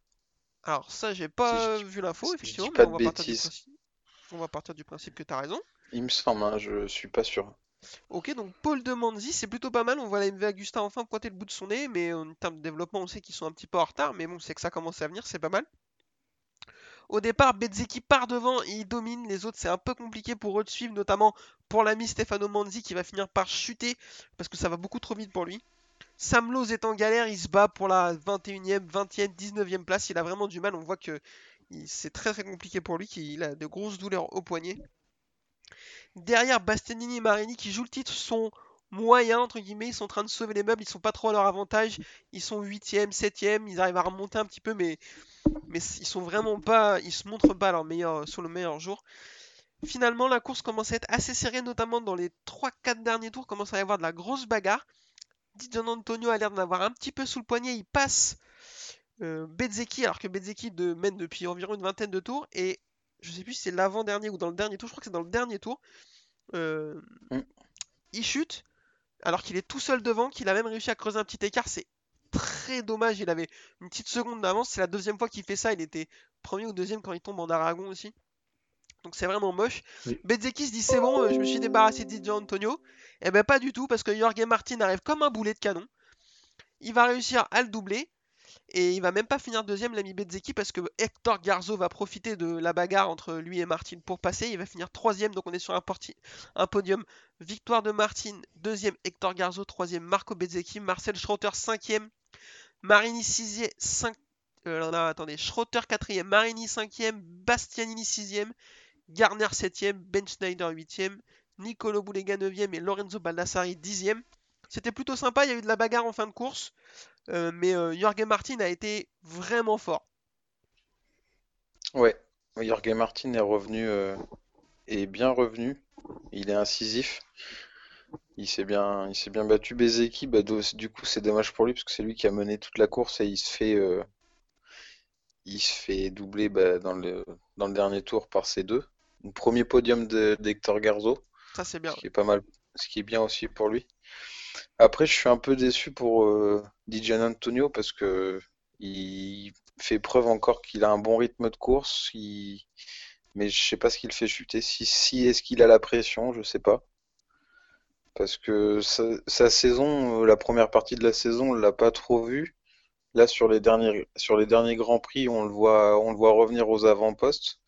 Alors, ça, j'ai pas Si vu l'info, si effectivement, mais on va partir du bêtises. principe. On va partir du principe que t'as raison. Il me semble, hein, je suis pas sûr. Ok, donc Paul de Manzi, c'est plutôt pas mal. On voit la MV Agusta enfin pointer le bout de son nez, mais en termes de développement, on sait qu'ils sont un petit peu en retard. Mais bon, c'est que ça commence à venir, c'est pas mal. Au départ, Bezzecchi part devant et il domine. Les autres, c'est un peu compliqué pour eux de suivre, notamment pour l'ami Stefano Manzi qui va finir par chuter parce que ça va beaucoup trop vite pour lui. Sam Lowe est en galère, il se bat pour la 21e, 20e, 19e place. Il a vraiment du mal. On voit que c'est très très compliqué pour lui, qu'il a de grosses douleurs au poignet. Derrière, Bastianini et Marini qui jouent le titre sont moyens, entre guillemets. Ils sont en train de sauver les meubles, ils sont pas trop à leur avantage. Ils sont 8e, 7e, ils arrivent à remonter un petit peu, mais, mais ils sont vraiment pas. Ils se montrent pas leur meilleur, sur le meilleur jour. Finalement, la course commence à être assez serrée, notamment dans les 3-4 derniers tours. Commence à y avoir de la grosse bagarre. Di Gian Antonio a l'air d'en avoir un petit peu sous le poignet. Il passe euh, Bezzecchi, alors que de- mène depuis environ une vingtaine de tours. Et je sais plus si c'est l'avant-dernier ou dans le dernier tour. Je crois que c'est dans le dernier tour. Euh, Mm. Il chute, alors qu'il est tout seul devant, qu'il a même réussi à creuser un petit écart. C'est très dommage. Il avait une petite seconde d'avance. C'est la deuxième fois qu'il fait ça. Il était premier ou deuxième quand il tombe en Aragon aussi. Donc c'est vraiment moche. Oui. Bezzecchi se dit c'est bon, euh, je me suis débarrassé de Di Antonio. Et ben pas du tout, parce que Jorge Martin arrive comme un boulet de canon. Il va réussir à le doubler. Et il va même pas finir deuxième, l'ami Bezzecchi, parce que Hector Garzo va profiter de la bagarre entre lui et Martin pour passer. Il va finir troisième, donc on est sur un, podium. Victoire de Martin, deuxième Hector Garzo, troisième Marco Bezzecchi, Marcel Schroeter cinquième, Marini sixième, cinq... euh, non, non, attendez, Schroeter quatrième, Marini cinquième, Bastianini sixième, Garner septième, Ben Schneider huitième, Nicolo Boulega 9ème et Lorenzo Baldassari 10ème. C'était plutôt sympa, il y a eu de la bagarre en fin de course, euh, mais euh, Jorge Martin a été vraiment fort. Ouais, Jorge Martin est revenu, euh, est bien revenu. Il est incisif. Il s'est bien, il bien battu. Bezzecchi, bah, du coup, c'est dommage pour lui parce que c'est lui qui a mené toute la course et il se fait, euh, il se fait doubler bah, dans le, dans le dernier tour par ces deux. Premier podium d'Hector Garzo, Ça c'est bien. ce qui est pas mal, ce qui est bien aussi pour lui. Après, je suis un peu déçu pour euh, Dijan Antonio parce que il fait preuve encore qu'il a un bon rythme de course, il- mais je sais pas ce qu'il fait chuter. Si, si est-ce qu'il a la pression, je sais pas. Parce que sa, sa saison, euh, la première partie de la saison, on l'a pas trop vu. Là, sur les derniers, sur les derniers Grands Prix, on le voit, on le voit revenir aux avant-postes,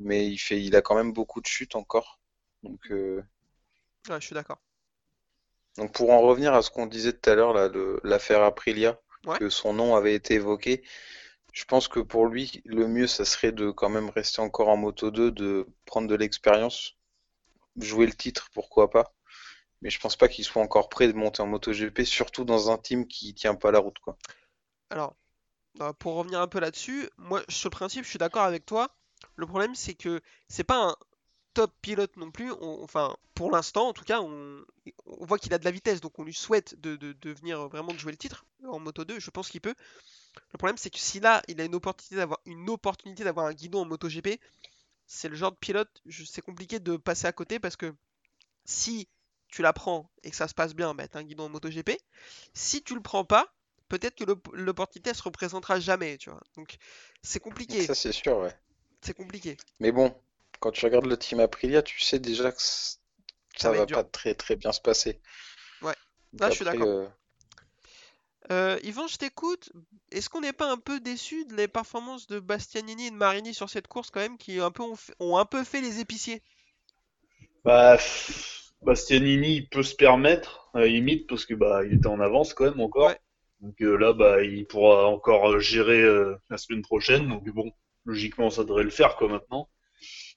mais il fait, il a quand même beaucoup de chutes encore. Donc, euh, Ouais, je suis d'accord. donc pour en revenir à ce qu'on disait tout à l'heure, là, l'affaire Aprilia, Ouais. que son nom avait été évoqué, je pense que pour lui, le mieux, ça serait de quand même rester encore en Moto 2, de prendre de l'expérience, jouer le titre, pourquoi pas. Mais je pense pas qu'il soit encore prêt de monter en MotoGP, surtout dans un team qui tient pas la route, quoi. Alors, euh, pour revenir un peu là-dessus, moi, sur le principe, je suis d'accord avec toi. Le problème, c'est que c'est pas un top pilote non plus. Enfin, pour l'instant, en tout cas, on, voit qu'il a de la vitesse, donc on lui souhaite de, de, venir vraiment de jouer le titre en Moto 2. Je pense qu'il peut. Le problème, c'est que si là, il a une opportunité d'avoir une opportunité d'avoir un guidon en MotoGP, c'est le genre de pilote, c'est compliqué de passer à côté parce que si tu la prends et que ça se passe bien, bah, un guidon en MotoGP. Si tu le prends pas, peut-être que l'op- l'opportunité se représentera jamais, tu vois. Donc c'est compliqué, Ça, c'est sûr, ouais. C'est compliqué. Mais bon, quand tu regardes le team Aprilia, tu sais déjà que Ça ça va dur. pas très très bien se passer. Ouais. Là, je suis d'accord. euh, Euh, Yvan, je t'écoute. Est-ce qu'on n'est pas un peu déçu de les performances de Bastianini et de Marini sur cette course quand même, qui un peu ont, fait, ont un peu fait les épiciers? Bah, Bastianini il peut se permettre, à la limite, parce que bah il était en avance quand même encore. Ouais. Donc euh, là, bah il pourra encore euh, gérer euh, la semaine prochaine. Donc bon, logiquement, ça devrait le faire quoi maintenant.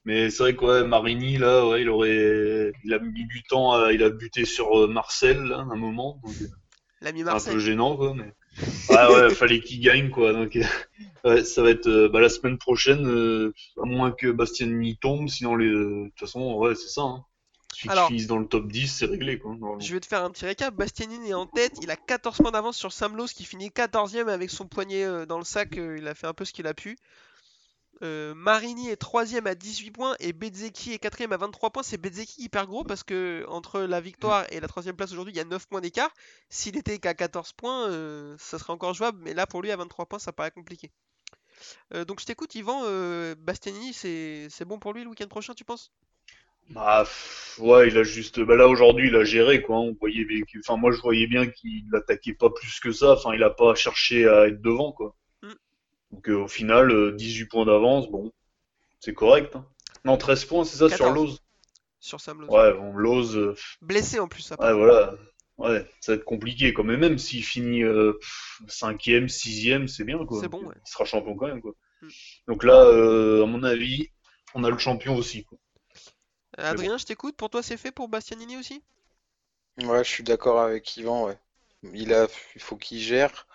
Mais c'est vrai que ouais, Marini là, ouais, il aurait, il a mis du temps, à- il a buté sur euh, Marcel là, un moment. Donc euh, L'ami un peu gênant quoi. Mais ouais, ouais, fallait qu'il gagne quoi. Donc euh, ouais, ça va être euh, bah, la semaine prochaine, euh, à moins que Bastianini tombe. Sinon les, de toute façon, ouais, c'est ça. Hein. Alors- finisse dans le top 10, c'est réglé quoi. Je vais te faire un petit récap. Bastianini est en tête, il a 14 points d'avance sur Sam Lowe, qui finit 14ème avec son poignet euh, dans le sac. il a fait un peu ce qu'il a pu. Euh, Marini est 3ème à 18 points et Bezzecchi est 4ème à 23 points. C'est Bezzecchi hyper gros parce que entre la victoire et la 3ème place aujourd'hui, il y a 9 points d'écart. S'il était qu'à 14 points, euh, ça serait encore jouable, mais là pour lui à 23 points, ça paraît compliqué. Euh, donc je t'écoute, Yvan. Bastianini, c'est bon pour lui le week-end prochain, tu penses? Bah, ouais, il a juste, bah là aujourd'hui, il a géré quoi. On voyait, bien que- enfin moi je voyais bien qu'il l'attaquait pas plus que ça. Enfin, il a pas cherché à être devant quoi. Donc euh, au final, euh, 18 points d'avance, bon, c'est correct. Hein. Non, 13 points, c'est ça sur 14. Lowe's. sur Sam Ouais, bon, Lowe's, euh, Blessé en plus, ça ouais, part. voilà, ouais, ça va être compliqué quoi. Mais même s'il finit euh, pff, cinquième, sixième, c'est bien quoi. C'est bon, ouais. Il sera champion quand même quoi. Mm. Donc là, euh, à mon avis, on a le champion aussi quoi. Euh, Adrien, je t'écoute. Pour toi, c'est fait pour Bastianini aussi? Ouais, je suis d'accord avec Yvan, ouais. Il a, il faut qu'il gère.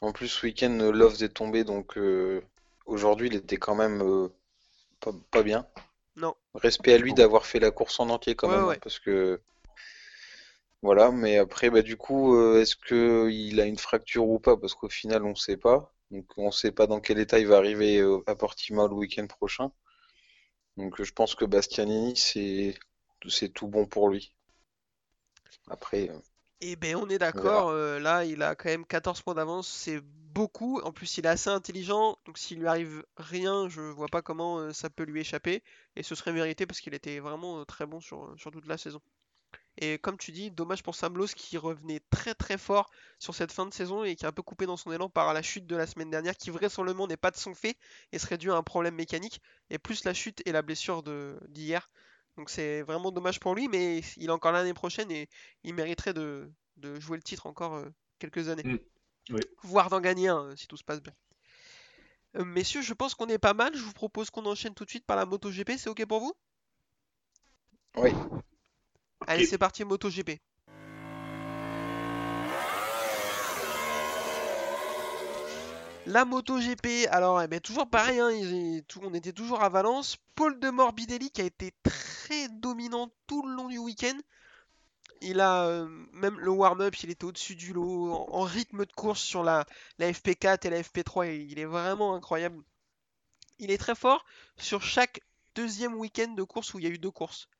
En plus, ce week-end, Loves est tombé, donc euh, aujourd'hui, il était quand même euh, pas, pas bien. Non. Respect à lui d'avoir fait la course en entier quand Ouais, même, hein, ouais. parce que voilà. Mais après, bah du coup, euh, est-ce que il a une fracture ou pas? Parce qu'au final, on sait pas. Donc, on sait pas dans quel état il va arriver euh, à Portimao le week-end prochain. Donc, euh, je pense que Bastianini, c'est c'est tout bon pour lui. Après, euh, Eh ben, on est d'accord. euh, là, il a quand même 14 points d'avance. C'est beaucoup. En plus, il est assez intelligent. Donc, s'il lui arrive rien, je vois pas comment euh, ça peut lui échapper. Et ce serait mérité parce qu'il était vraiment euh, très bon sur, sur toute la saison. Et comme tu dis, dommage pour Sam Lowe qui revenait très très fort sur cette fin de saison et qui est un peu coupé dans son élan par la chute de la semaine dernière, qui vraisemblablement n'est pas de son fait et serait dû à un problème mécanique, et plus la chute et la blessure de d'hier. Donc c'est vraiment dommage pour lui, mais il est encore l'année prochaine et il mériterait de, de jouer le titre encore euh, quelques années. Mm. Oui. Voire d'en gagner un euh, si tout se passe bien. Euh, messieurs, je pense qu'on est pas mal. Je vous propose qu'on enchaîne tout de suite par la MotoGP. C'est ok pour vous? Oui. Allez, c'est parti MotoGP. La MotoGP, alors eh ben, toujours pareil, hein, on était toujours à Valence. Paul de Morbidelli qui a été très dominant tout le long du week-end. Il a euh, même le warm-up, il était au-dessus du lot, en, rythme de course sur la, la FP4 et la FP3, et il est vraiment incroyable. Il est très fort sur chaque deuxième week-end de course où il y a eu deux courses.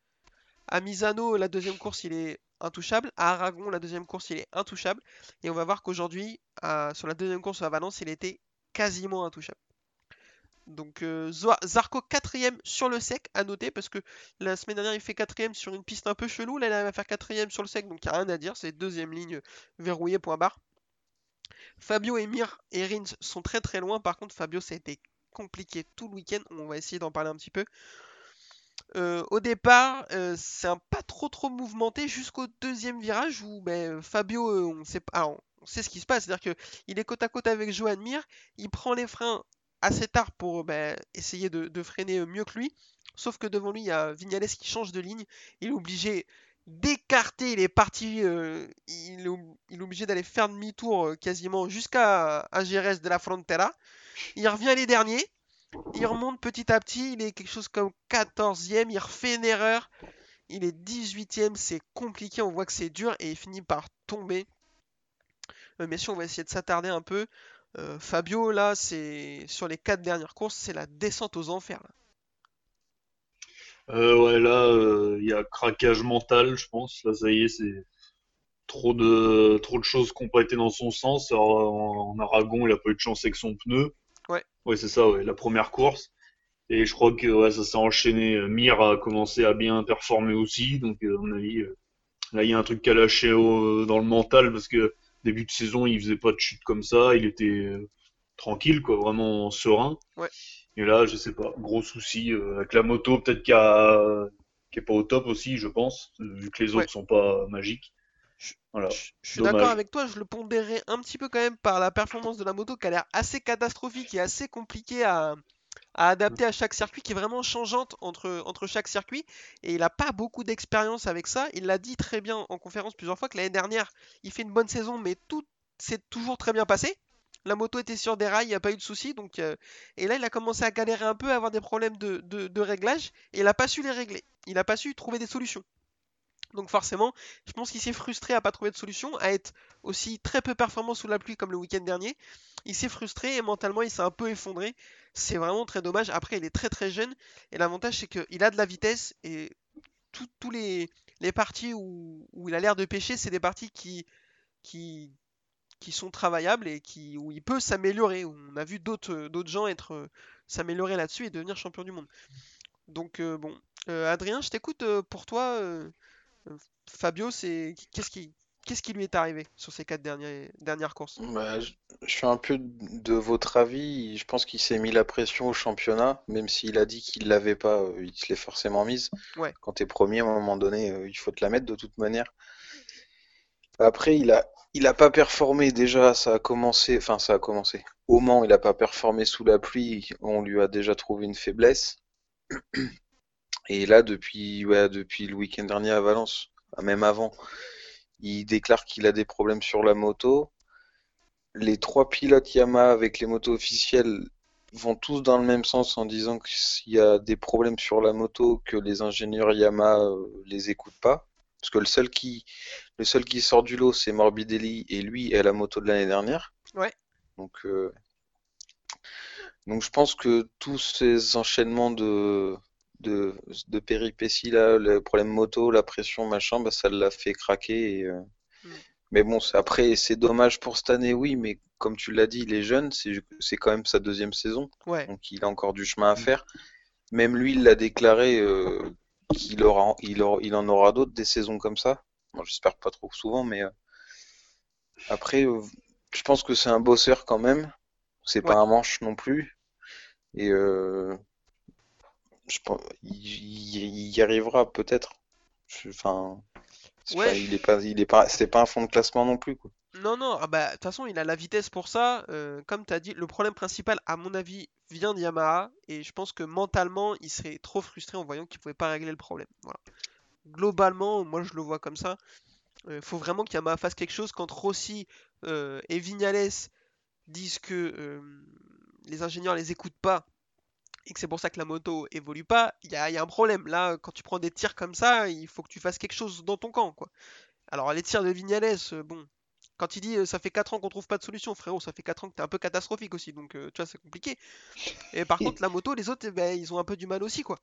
À Misano, la deuxième course, il est intouchable. À Aragon, la deuxième course, il est intouchable. Et on va voir qu'aujourd'hui, sur la deuxième course à Valence, il était quasiment intouchable. Donc euh, Zarco quatrième sur le sec, à noter, parce que la semaine dernière il fait quatrième sur une piste un peu chelou, là il à faire quatrième sur le sec, donc il n'y a rien à dire, c'est deuxième ligne verrouillée, point barre. Fabio et Mir et Rins sont très très loin, par contre Fabio ça a été compliqué tout le week-end, on va essayer d'en parler un petit peu. Euh, au départ, euh, c'est pas trop trop mouvementé jusqu'au deuxième virage où ben, Fabio, euh, on sait alors, on sait ce qui se passe, c'est-à-dire que il est côte à côte avec Joan Mir, il prend les freins assez tard pour ben, essayer de, freiner mieux que lui, sauf que devant lui il y a Vignales qui change de ligne, il est obligé d'écarter, il est parti, il, est, obligé d'aller faire demi-tour quasiment jusqu'à Jerez de la Frontera, il revient les derniers. Il remonte petit à petit, il est quelque chose comme 14e, il refait une erreur, il est 18e, c'est compliqué, on voit que c'est dur et il finit par tomber. Euh, mais si on va essayer de s'attarder un peu, euh, Fabio là, c'est sur les quatre dernières courses, c'est la descente aux enfers. là. Euh, ouais, là, il y a craquage mental, je pense. Là, ça y est, c'est trop de, trop de choses qui n'ont pas été dans son sens. En, en Aragon, il a pas eu de chance avec son pneu. Ouais. Ouais, c'est ça, ouais, la première course. Et je crois que ouais, ça s'est enchaîné. Euh, Mir a commencé à bien performer aussi. Donc, euh, à mon avis, euh, là, il y a un truc qui a lâché au- dans le mental parce que début de saison, il faisait pas de chute comme ça. Il était tranquille, quoi, vraiment serein. Ouais. Et là, je sais pas, gros souci avec la moto, peut-être a- qui est pas au top aussi, je pense, vu que les autres Ouais. sont pas magiques. Je- Voilà. Je je suis d'accord avec toi, je le pondérais un petit peu quand même par la performance de la moto qui a l'air assez catastrophique et assez compliquée à, à adapter à chaque circuit, qui est vraiment changeante entre, entre chaque circuit. Et il n'a pas beaucoup d'expérience avec ça. Il l'a dit très bien en conférence plusieurs fois que l'année dernière, il fait une bonne saison, mais tout s'est toujours très bien passé. La moto était sur des rails, il n'y a pas eu de soucis. Donc, euh, et là, il a commencé à galérer un peu, à avoir des problèmes de, de- de réglage, et il n'a pas su les régler. Il n'a pas su trouver des solutions. Donc forcément, je pense qu'il s'est frustré à pas trouver de solution, à être aussi très peu performant sous la pluie comme le week-end dernier. Il s'est frustré et mentalement il s'est un peu effondré. C'est vraiment très dommage. Après, il est très très jeune et l'avantage c'est qu'il a de la vitesse et tous les, les parties où, où il a l'air de pêcher, c'est des parties qui, qui, qui sont travaillables et qui, où il peut s'améliorer. On a vu d'autres gens être euh, s'améliorer là-dessus et devenir champion du monde. Donc euh, bon, Euh, Adrien, je t'écoute pour toi. Fabio, c'est qu'est-ce qui qu'est-ce qui lui est arrivé sur ces quatre derniers, dernières courses? Bah, je, je suis un peu de votre avis. Je pense qu'il s'est mis la pression au championnat, même s'il a dit qu'il l'avait pas, euh, il se l'est forcément mise. Ouais. Quand t'es premier, à un moment donné, euh, il faut te la mettre de toute manière. Après, il a, il a pas performé déjà. Ça a commencé, enfin, ça a commencé. Au Mans, il a pas performé sous la pluie. On lui a déjà trouvé une faiblesse. Et là, depuis, ouais, depuis le week-end dernier à Valence, enfin, même avant, il déclare qu'il a des problèmes sur la moto. Les trois pilotes Yamaha avec les motos officielles vont tous dans le même sens en disant que s'il y a des problèmes sur la moto, que les ingénieurs Yamaha euh, les écoutent pas. Parce que le seul qui, le seul qui sort du lot, c'est Morbidelli et lui est la moto de l'année dernière. Ouais. Donc, euh, donc je pense que tous ces enchaînements de, de, de péripéties là, le problème moto, la pression, machin, bah, ça l'a fait craquer. Et, euh, Mm. Mais bon, après, c'est dommage pour cette année, oui, mais comme tu l'as dit, il est jeune, c'est quand même sa deuxième saison, Ouais, donc il a encore du chemin à faire. Même lui, il l'a déclaré euh, qu'il aura, il aura- il en aura d'autres des saisons comme ça. Bon, j'espère pas trop souvent, mais euh, après, euh, je pense que c'est un bosseur quand même. C'est pas un manche non plus. Et je pense, il, y arrivera peut-être. Enfin, Ouais. pas- il est pas, il est pas, c'est pas un fond de classement non plus, quoi. non, non, ah bah, de toute façon, il a la vitesse pour ça. euh, comme tu as dit, le problème principal, à mon avis, vient de Yamaha. Et je pense que mentalement, il serait trop frustré en voyant qu'il pouvait pas régler le problème. Voilà. Globalement, moi, je le vois comme ça. Il faut vraiment que Yamaha fasse quelque chose. Quand Rossi euh, et Vignales disent que euh, les ingénieurs les écoutent pas et que c'est pour ça que la moto évolue pas, il y a, il y a un problème. Là, quand tu prends des tirs comme ça, il faut que tu fasses quelque chose dans ton camp, quoi. Alors, les tirs de Vignales, euh, bon, quand il dit euh, ça fait 4 ans qu'on trouve pas de solution, frérot, ça fait 4 ans que t'es un peu catastrophique aussi, donc euh, tu vois, c'est compliqué. Et par contre, la moto, les autres, eh ben, ils ont un peu du mal aussi, quoi.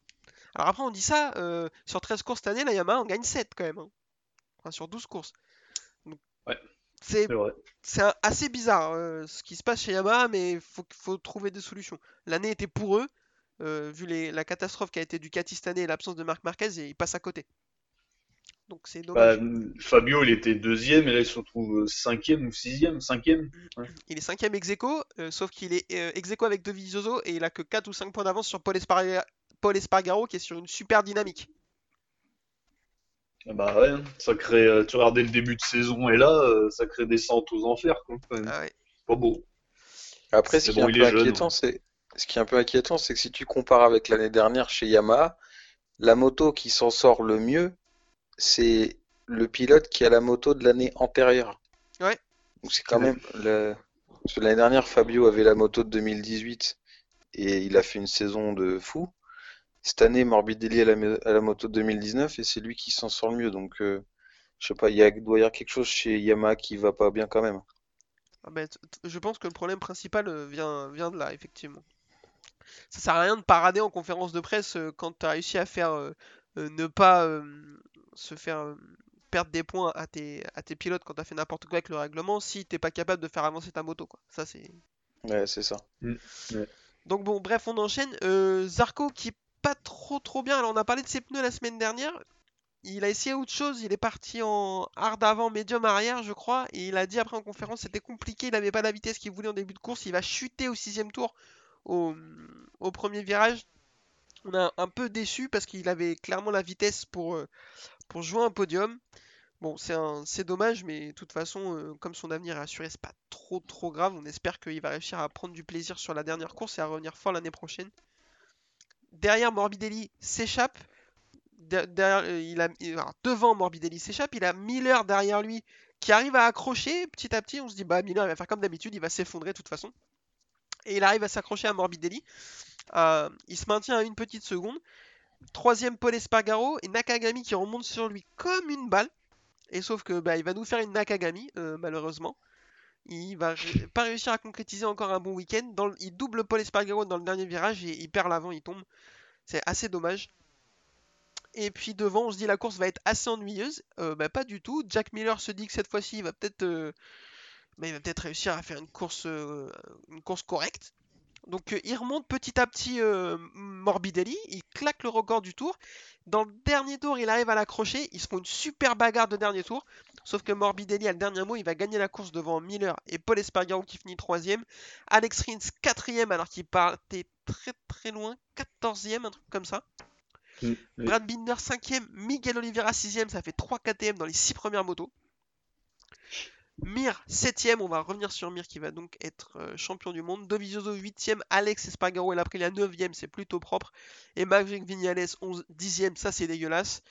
Alors après, on dit ça, euh, sur 13 courses cette année, la Yamaha en gagne 7 quand même. hein. Enfin, sur 12 courses. Ouais. C'est un- assez bizarre euh, ce qui se passe chez Yamaha, mais il faut, faut trouver des solutions. L'année était pour eux, euh, vu les- la catastrophe qui a été Ducati cette année et l'absence de Marc Marquez, et ils passent à côté. Donc c'est Bah. Fabio, il était deuxième et là il se retrouve euh, cinquième ou sixième, cinquième. Il est cinquième ex aequo, euh, sauf qu'il est euh, ex aequo avec Dovizioso et il a que 4 ou 5 points d'avance sur Paul, Esparga- Paul Espargaro qui est sur une super dynamique. Ah Bah ouais, ça crée. Tu regardais le début de saison et là, ça crée des descente aux enfers. Quoi. Ah ouais. Pas beau. Après, ce C'est qui est bon, un il peu est inquiétant, ouais. c'est ce qui est un peu inquiétant, c'est que si tu compares avec l'année dernière chez Yamaha, la moto qui s'en sort le mieux, c'est le pilote qui a la moto de l'année antérieure. Ouais. Donc c'est quand même le... parce que l'année dernière, Fabio avait la moto de 2018 et il a fait une saison de fou. Cette année, Morbidelli a la, la moto de 2019 et c'est lui qui s'en sort le mieux. Donc euh, je sais pas, il doit y avoir quelque chose chez Yamaha qui va pas bien quand même. Ah bah, t- je pense que le problème principal euh, vient, vient de là, effectivement. Ça sert à rien de parader en conférence de presse euh, quand tu as réussi à faire euh, euh, ne pas euh, se faire euh, perdre des points à tes, à tes pilotes quand tu as fait n'importe quoi avec le règlement si t'es pas capable de faire avancer ta moto, quoi. Ça, c'est. Ouais, c'est ça. Donc bon, bref, on enchaîne. Euh, Zarco qui est pas trop trop bien. Alors on a parlé de ses pneus la semaine dernière. Il a essayé autre chose. Il est parti en hard avant, médium arrière, je crois. Et il a dit après en conférence c'était compliqué. Il n'avait pas la vitesse qu'il voulait en début de course. Il va chuter au sixième tour au, au premier virage. On a un peu déçu parce qu'il avait clairement la vitesse pour, euh, pour jouer un podium. Bon, c'est dommage, mais de toute façon, euh, comme son avenir est assuré, c'est pas trop trop grave. On espère qu'il va réussir à prendre du plaisir sur la dernière course et à revenir fort l'année prochaine. Derrière, Morbidelli s'échappe. Euh, devant Morbidelli s'échappe, il a Miller derrière lui qui arrive à accrocher petit à petit. On se dit, bah Miller il va faire comme d'habitude, il va s'effondrer de toute façon. Et il arrive à s'accrocher à Morbidelli. Euh, il se maintient à une petite seconde. Troisième, Paul Espargaro et Nakagami qui remonte sur lui comme une balle. Et sauf que bah, il va nous faire une Nakagami, euh, malheureusement. Il va pas réussir à concrétiser encore un bon week-end. Il double Paul Espargaro dans le dernier virage et il perd l'avant, il tombe. C'est assez dommage. Et puis devant, on se dit la course va être assez ennuyeuse. Euh, bah, pas du tout. Jack Miller se dit que cette fois-ci, il va peut-être bah, il va peut-être réussir à faire une course, euh, une course correcte. Donc euh, il remonte petit à petit euh, Morbidelli, il claque le record du tour. Dans le dernier tour, il arrive à l'accrocher. Ils se font une super bagarre de dernier tour. Sauf que Morbidelli a le dernier mot. Il va gagner la course devant Miller et Paul Espargaro qui finit troisième. Alex Rins quatrième alors qu'il partait très très loin. Quatorzième, un truc comme ça. Mm, oui. Brad Binder cinquième. Miguel Oliveira sixième. Ça fait 3 KTM dans les 6 premières motos. Mir 7ème, on va revenir sur Mir qui va donc être euh, champion du monde. Dovizioso 8ème, Alex Espargaro et l'Aprilia 9ème, c'est plutôt propre. Et Maverick Vignales 11, 10ème, ça c'est dégueulasse.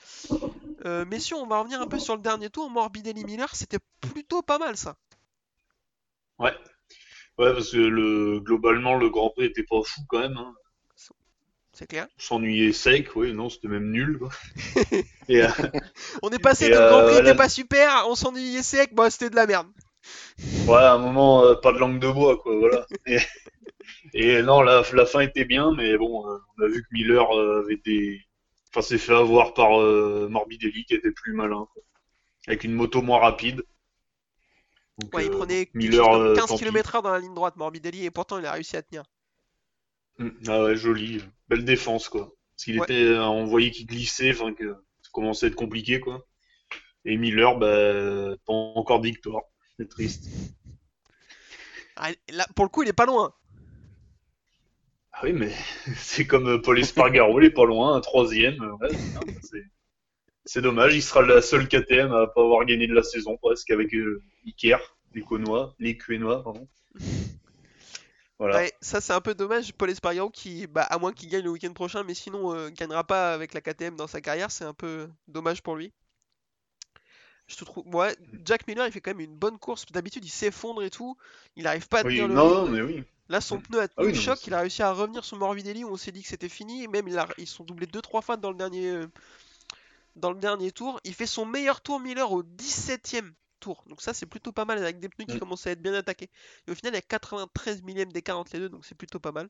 Euh, messieurs, on va revenir un peu sur le dernier tour. Morbidelli Miller, c'était plutôt pas mal ça. Ouais. Ouais, parce que le, globalement, le Grand Prix était pas fou quand même. Hein. C'est clair. On s'ennuyait sec, oui, non, c'était même nul. Quoi. Et, euh, On est passé Et, de euh, Grand Prix, voilà. pas super, on s'ennuyait sec, bah c'était de la merde. ouais, à un moment, euh, pas de langue de bois, quoi, voilà. Et, et non, la, la fin était bien, mais bon, euh, on a vu que Miller avait des. Enfin, s'est fait avoir par Morbidelli, qui était plus malin, quoi. Avec une moto moins rapide. Donc, Ouais, il prenait quelque Miller, chose comme euh, 15 tant pis. km/h dans la ligne droite, Morbidelli, et pourtant il a réussi à tenir. Mm. Ah ouais, joli. Belle défense, quoi. Parce qu'il Ouais. était, euh, on voyait qu'il glissait, enfin que ça commençait à être compliqué, quoi. Et Miller, bah, pas encore de victoire. C'est triste. Ah, là, pour le coup, il est pas loin. Ah oui, mais c'est comme euh, Paul Espargaro, il est pas loin, un troisième. euh, ouais, c'est- dommage, il sera la seule KTM à pas avoir gagné de la saison, presque, avec euh, Iker, les Conois, les pardon. Voilà. Ouais, ça c'est un peu dommage. Paul Espargaro qui, bah, à moins qu'il gagne le week-end prochain, mais sinon euh, gagnera pas avec la KTM dans sa carrière, c'est un peu dommage pour lui. Je te trouve, ouais, Jack Miller il fait quand même une bonne course. D'habitude il s'effondre et tout, il arrive pas à Oui, tenir le non, mais oui. Là son pneu a tenu Ah oui, le choc, il a réussi à revenir sur Morbidelli où on s'est dit que c'était fini. Et même il a- ils sont doublés 2-3 fois dans le dernier, euh, dans le dernier tour. Il fait son meilleur tour Miller au 17ème tour. Donc ça c'est plutôt pas mal avec des pneus qui Mm. commencent à être bien attaqués. Et au final il y a 93 millièmes d'écart entre les deux, donc c'est plutôt pas mal.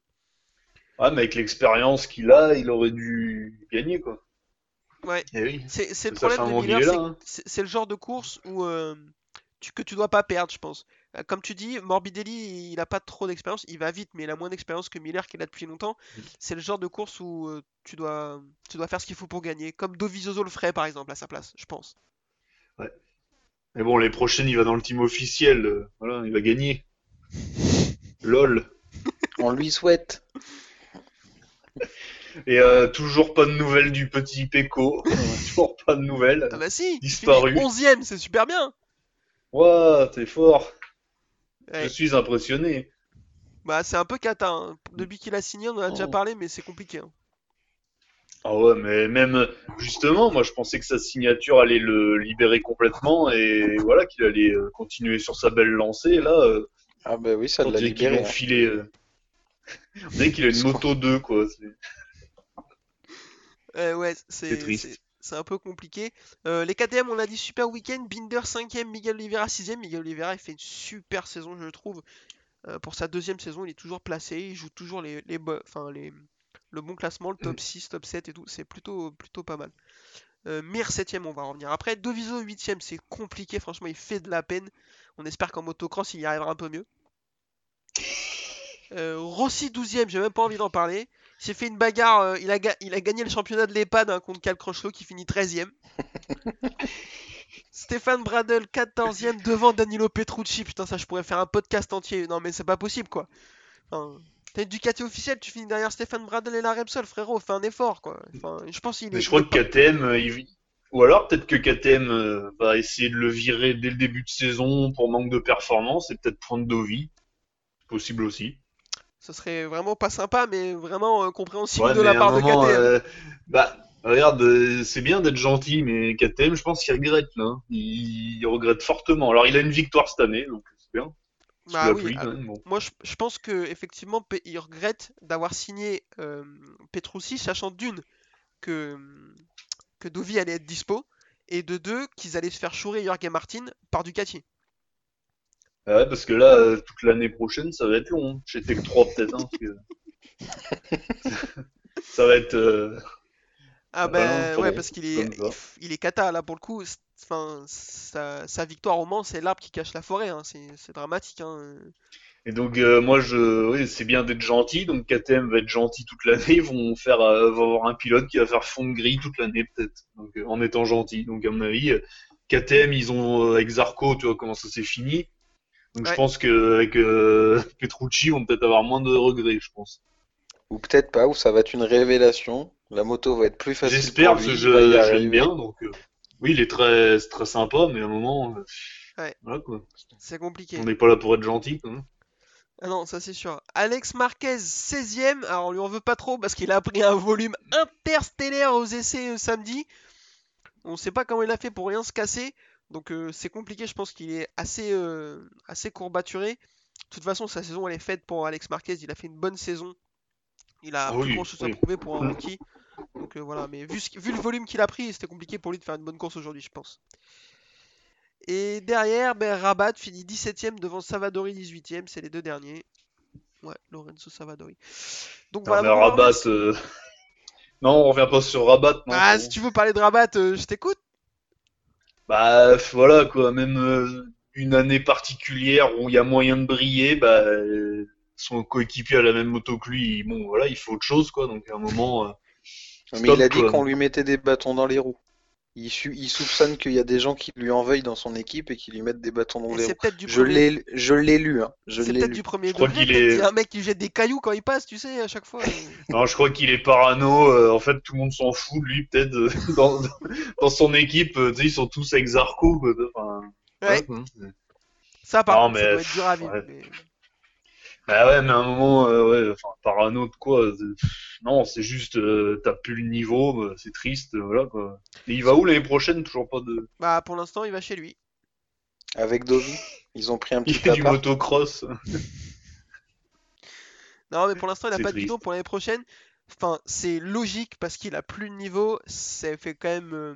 Ouais, mais avec l'expérience qu'il a, il aurait dû gagner, quoi. Ouais. Eh oui. C'est le problème de Miller, c'est hein. c'est- c'est le genre de course où euh, tu, que tu dois pas perdre, je pense. Euh, Comme tu dis, Morbidelli, il a pas trop d'expérience, il va vite, mais il a moins d'expérience que Miller qui est là depuis longtemps. Mm. C'est le genre de course où euh, tu dois, tu dois faire ce qu'il faut pour gagner, comme Dovizioso le ferait par exemple à sa place, je pense. Mais bon, les prochaines, il va dans le team officiel. euh, Voilà, il va gagner. LOL. On lui souhaite. Et euh, toujours pas de nouvelles du petit Peko. toujours pas de nouvelles. Ah bah si, il Disparu. 11ème, c'est super bien. Ouah, t'es fort. Ouais. Je suis impressionné. Bah c'est un peu cata. hein. Depuis qu'il a signé, on en a déjà Oh. parlé, mais c'est compliqué. hein. Ah ouais, mais même justement, moi je pensais que sa signature allait le libérer complètement et voilà qu'il allait euh, continuer sur sa belle lancée. Là, euh, Ah bah oui, ça l'a libéré. hein. filé. euh, On dirait qu'il a une moto 2 quoi. c'est- Euh, ouais, c'est C'est triste. c'est- c'est un peu compliqué. Euh, les KTM, on l'a dit, super week-end. Binder 5ème, Miguel Oliveira 6ème. Miguel Oliveira, il fait une super saison, je trouve. Euh, pour sa deuxième saison, il est toujours placé. Il joue toujours les, les, bo- enfin, les, le bon classement, le top 6, top 7 et tout. C'est plutôt, plutôt pas mal. Euh, Mir 7ème, on va revenir. Après, Doviso 8ème, c'est compliqué. Franchement, il fait de la peine. On espère qu'en motocross, il y arrivera un peu mieux. Euh, Rossi 12ème, j'ai même pas envie d'en parler. Il s'est fait une bagarre, euh, il, a ga- il a gagné le championnat de l'EHPAD hein, contre Cal qui finit 13ème. Stéphane Bradel 14ème devant Danilo Petrucci. Putain, ça je pourrais faire un podcast entier. Non mais c'est pas possible quoi. Enfin, T'as une Ducati officielle, tu finis derrière Stéphane Bradel et la Repsol, frérot, fais un effort quoi. Enfin, je pense qu'il est. Mais je crois que KTM, euh, il- ou alors peut-être que KTM euh, va essayer de le virer dès le début de saison pour manque de performance et peut-être prendre Dovi. C'est possible aussi. Ce serait vraiment pas sympa, mais vraiment euh, compréhensible Ouais, de la part de KTM. euh, bah, regarde, euh, c'est bien d'être gentil, mais KTM, je pense qu'il regrette là. hein. Il, il regrette fortement. Alors, il a une victoire cette année, donc c'est bien. Bah oui, pluie, bon. Moi, je, je pense que effectivement, il regrette d'avoir signé euh, Petrucci, sachant d'une que que Dovi allait être dispo et de deux qu'ils allaient se faire chourer Jorge Martin par Ducati. Ah Ouais, parce que là, euh, toute l'année prochaine, ça va être long. hein. Chez Tech 3 peut-être, hein, que... ça va être. Ah bah ben non, ouais, parce qu'il est il, est cata là pour le coup. Enfin, sa, sa victoire au Mans, c'est l'arbre qui cache la forêt. hein, C'est c'est dramatique. Hein. Et donc, euh, moi, je, oui, c'est bien d'être gentil. Donc, KTM va être gentil toute l'année. Ils vont faire, euh, vont avoir un pilote qui va faire fond de grille toute l'année, peut-être. Donc, euh, en étant gentil. Donc, à mon avis, KTM, ils ont, euh, avec Zarco, tu vois comment ça s'est fini. Donc, Ouais. je pense qu'avec euh, Petrucci, ils vont peut-être avoir moins de regrets, je pense. Ou peut-être pas, ou ça va être une révélation. La moto va être plus facile J'espère, parce que je, l'aime bien. Donc, euh, oui, il est très, très sympa, mais à un moment, euh, Ouais. voilà, quoi. C'est compliqué. On n'est pas là pour être gentil, hein. Ah non, ça c'est sûr. Alex Marquez, 16ème. Alors on lui en veut pas trop parce qu'il a pris un volume interstellaire aux essais euh, samedi. On sait pas comment il a fait pour rien se casser. Donc euh, c'est compliqué, je pense qu'il est assez, euh, assez courbaturé. De toute façon, sa saison elle est faite pour Alex Marquez. Il a fait une bonne saison. Il a Ah plus oui, grand chose à prouver pour un rookie. Donc euh, voilà, mais vu, ce- vu le volume qu'il a pris, c'était compliqué pour lui de faire une bonne course aujourd'hui, je pense. Et derrière, ben, Rabat finit 17ème devant Savadori 18ème, c'est les deux derniers. Ouais, Lorenzo Savadori. Donc Non, voilà. mais Rabat, euh, non, on revient pas sur Rabat, non. Ah, si tu veux parler de Rabat, euh, je t'écoute. Bah voilà quoi, même une année particulière où il y a moyen de briller, bah son coéquipier a la même moto que lui, bon voilà, il faut autre chose quoi, donc à un moment. Mais stop, il a dit qu'on lui mettait des bâtons dans les roues. Il, il soupçonne qu'il y a des gens qui lui en veuillent dans son équipe et qui lui mettent des bâtons dans Et les c'est roues. peut-être du Je premier. l'ai, je l'ai lu, hein. Je C'est peut-être du premier Je crois degré. qu'il peut-être est- qu'il y a un mec qui jette des cailloux quand il passe, tu sais, à chaque fois. Non, je crois qu'il est parano. euh, en fait, tout le monde s'en fout de lui peut-être euh, dans, dans son équipe. euh, ils sont tous. Quoi, enfin, Ouais, ça par contre, ça doit être dur à vivre. ouais. mais- Bah ouais, mais à un moment, euh, ouais, enfin, parano de quoi c'est- Non, c'est juste, euh, t'as plus le niveau, bah, c'est triste, euh, voilà quoi. Et il va où l'année prochaine Toujours pas de. Bah pour l'instant, il va chez lui. Avec Dovi, ils ont pris un Il petit fait du appart. motocross. Non, mais pour l'instant, il n'a C'est pas de triste. bidon pour l'année prochaine. Enfin, c'est logique parce qu'il a plus de niveau. Ça fait quand même, euh,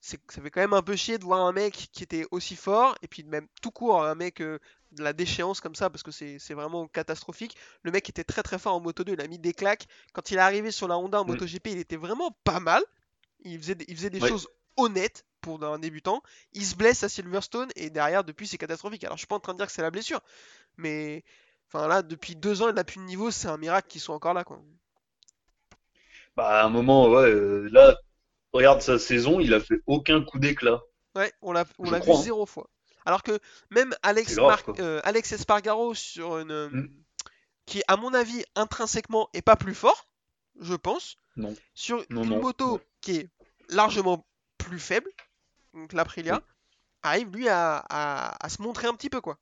c'est- ça fait quand même un peu chier de voir un mec qui était aussi fort et puis même tout court un mec euh, de la déchéance comme ça parce que c'est vraiment catastrophique. Le mec était très très fort en Moto 2, il a mis des claques. Quand il est arrivé sur la Honda en Mm. MotoGP, il était vraiment pas mal. Il faisait, des- il faisait des Ouais. choses honnêtes pour un débutant. Il se blesse à Silverstone et derrière, depuis, c'est catastrophique. Alors, je suis pas en train de dire que c'est la blessure, mais enfin là, depuis deux ans, il n'a plus de niveau. C'est un miracle qu'il soit encore là, quoi. Bah, à un moment, ouais, euh, là, regarde sa saison, il a fait aucun coup d'éclat. Ouais, on l'a vu hein. zéro fois. Alors que même Alex, Mar- euh, Alex Espargaro sur une euh, Mm. qui à mon avis intrinsèquement est pas plus fort, je pense, Non. sur Non, une non. moto qui est largement plus faible, donc l'Aprilia, arrive lui à, à- à se montrer un petit peu quoi.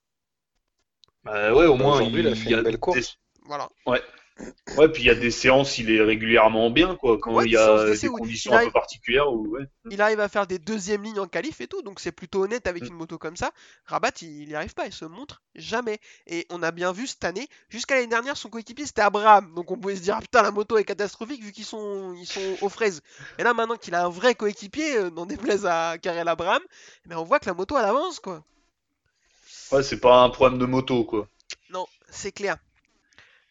Bah, ouais, au moins, il a fait une belle des- course. Voilà. Ouais, puis il y a des séances, il est régulièrement bien, quoi, quand Ouais, il y a des conditions un arrive- peu particulières où, ouais. Il arrive à faire des deuxièmes lignes en qualif et tout, donc c'est plutôt honnête avec Mm. une moto comme ça. Rabat, il n'y arrive pas, il se montre jamais. Et on a bien vu cette année, jusqu'à l'année dernière, son coéquipier c'était Abraham, donc on pouvait se dire ah, putain la moto est catastrophique vu qu'ils sont ils sont aux fraises. Et là maintenant qu'il a un vrai coéquipier, euh, n'en déplaise à Karel Abraham, eh ben, on voit que la moto elle avance quoi. Ouais, c'est pas un problème de moto, quoi. Non, c'est clair.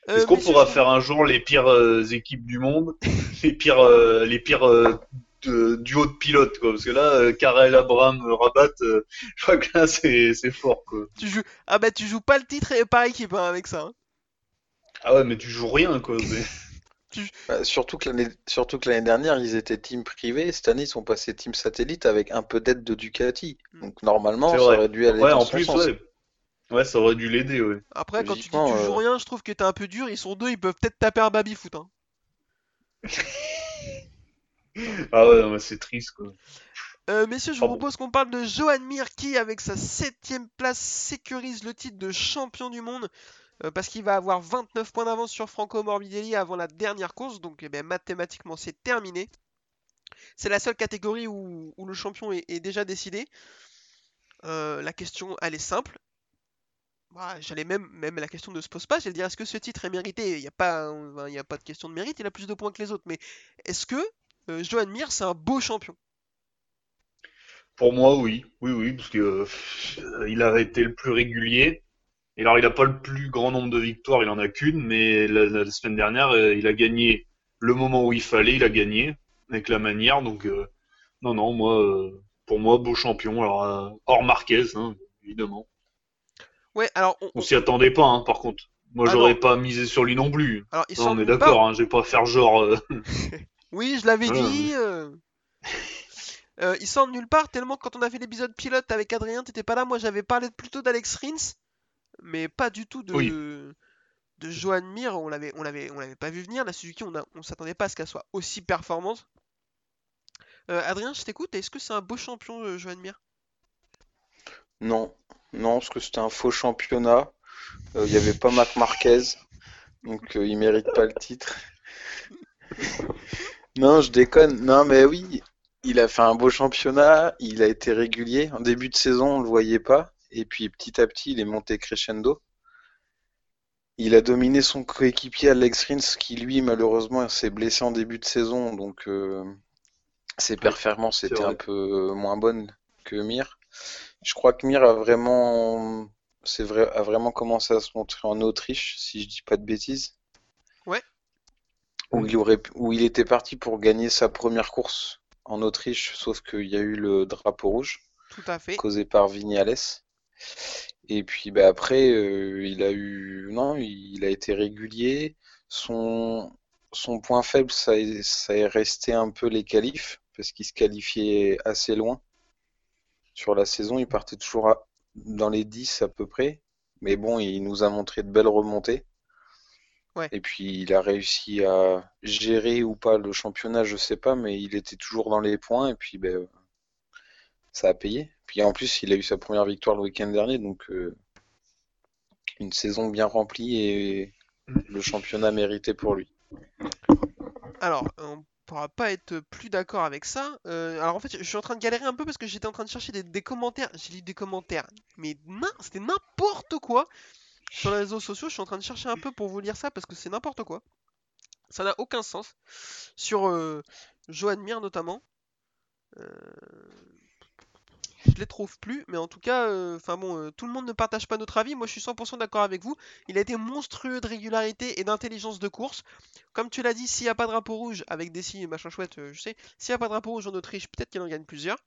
Est-ce Euh, qu'on messieurs, pourra je- faire un jour les pires euh, équipes du monde, les pires, euh, les pires euh, de- duos de pilotes, quoi Parce que là, euh, Karel, Abraham, euh, Rabat, euh, je crois que là, c'est c'est fort, quoi. tu joues ah bah tu joues pas le titre et par équipe hein, avec ça. hein. Ah ouais, mais tu joues rien, quoi. c'est- Bah, surtout que l'année, surtout que l'année dernière, ils étaient team privé. Cette année, ils sont passés team satellite avec un peu d'aide de Ducati. Mm. Donc normalement, ça aurait dû aller Ouais, dans en son plus, sens. ouais. Ouais, ça aurait dû l'aider, ouais. Après quand tu dis tu joues euh, rien, je trouve que t'es un peu dur. Ils sont deux, ils peuvent peut-être taper un baby foot. Hein. Ah ouais, non, mais c'est triste, quoi. Euh, messieurs, je vous Pardon. propose qu'on parle de Johan Mir qui, avec sa septième place, sécurise le titre de champion du monde euh, parce qu'il va avoir 29 points d'avance sur Franco Morbidelli avant la dernière course. Donc, eh ben, mathématiquement, c'est terminé. C'est la seule catégorie où, où le champion est, est déjà décidé. Euh, la question, elle est simple. Bah, J'allais même, même la question ne se pose pas. J'allais dire est-ce que ce titre est mérité? Il n'y a, pas, a pas de question de mérite. Il a plus de points que les autres. Mais est-ce que euh, Johan Mir, c'est un beau champion? Pour moi, oui. Oui, oui, parce que euh, il a été le plus régulier. Et alors, il a pas le plus grand nombre de victoires, il en a qu'une, mais la, semaine dernière, euh, il a gagné le moment où il fallait, il a gagné avec la manière. Donc, euh, non, non, moi, pour moi, beau champion. Alors, hors Marquez, hein, évidemment. Ouais, alors on, On s'y attendait pas, hein, par contre. Moi, Ah j'aurais pas misé sur lui non plus. alors, il Non, on est d'accord, hein, je vais pas faire genre. euh, Oui, je l'avais Voilà. dit. euh. Euh, il sort de nulle part tellement que quand on a fait l'épisode pilote avec Adrien, t'étais pas là. Moi, j'avais parlé plutôt d'Alex Rins, mais pas du tout de Oui. de Johan Mir. On l'avait, on l'avait, on l'avait pas vu venir. La Suzuki, on a, on s'attendait pas à ce qu'elle soit aussi performante. Euh, Adrien, je t'écoute. Est-ce que c'est un beau champion, euh, Johan Mir? Non, non, parce que c'était un faux championnat. Euh, Il n'y avait pas Marc Marquez, donc euh, il mérite pas le titre. Non, je déconne. Non, mais oui, il a fait un beau championnat. Il a été régulier. En début de saison, on le voyait pas, et puis petit à petit, il est monté crescendo. Il a dominé son coéquipier Alex Rins, qui lui, malheureusement, s'est blessé en début de saison, donc euh, ses performances étaient un peu moins bonnes que Mir. Je crois que Mir a vraiment, c'est vrai, a vraiment commencé à se montrer en Autriche, si je dis pas de bêtises. Ouais. Où il aurait, où il était parti pour gagner sa première course en Autriche, sauf qu'il y a eu le drapeau rouge Tout à fait. causé par Vignales. Et puis bah, après, euh, il a eu, non, il a été régulier. Son, son point faible, ça, est- ça est resté un peu les qualifs, parce qu'il se qualifiait assez loin. Sur la saison, il partait toujours à- dans les 10 à peu près. Mais bon, il nous a montré de belles remontées. Ouais. Et puis il a réussi à gérer ou pas le championnat, je sais pas, mais il était toujours dans les points. Et puis ben, ça a payé. Puis en plus, il a eu sa première victoire le week-end dernier, donc euh, une saison bien remplie et le championnat mérité pour lui. Alors, on pourra pas être plus d'accord avec ça. Euh, alors en fait, je suis en train de galérer un peu parce que j'étais en train de chercher des, commentaires. J'ai lu des commentaires, mais c'était n'importe quoi sur les réseaux sociaux. Je suis en train de chercher un peu pour vous lire ça parce que c'est n'importe quoi. Ça n'a aucun sens. Sur euh, Johan Mir notamment. Euh, je les trouve plus, mais en tout cas, euh, enfin bon, euh, tout le monde ne partage pas notre avis. Moi, je suis 100% d'accord avec vous. Il a été monstrueux de régularité et d'intelligence de course. Comme tu l'as dit, s'il n'y a pas de drapeau rouge avec des et machin chouette, euh, je sais. S'il n'y a pas de drapeau rouge en Autriche, peut-être qu'il en gagne plusieurs.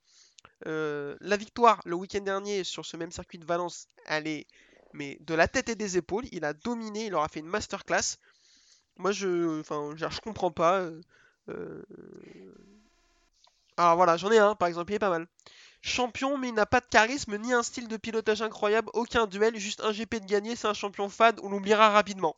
la victoire le week-end dernier sur ce même circuit de Valence, elle est mais de la tête et des épaules. Il a dominé, il aura fait une masterclass. Moi, je, enfin, je comprends pas. Alors voilà, j'en ai un, par exemple, il est pas mal. Champion, mais il n'a pas de charisme ni un style de pilotage incroyable, aucun duel, juste un GP de gagné, c'est un champion fade, on l'oubliera rapidement.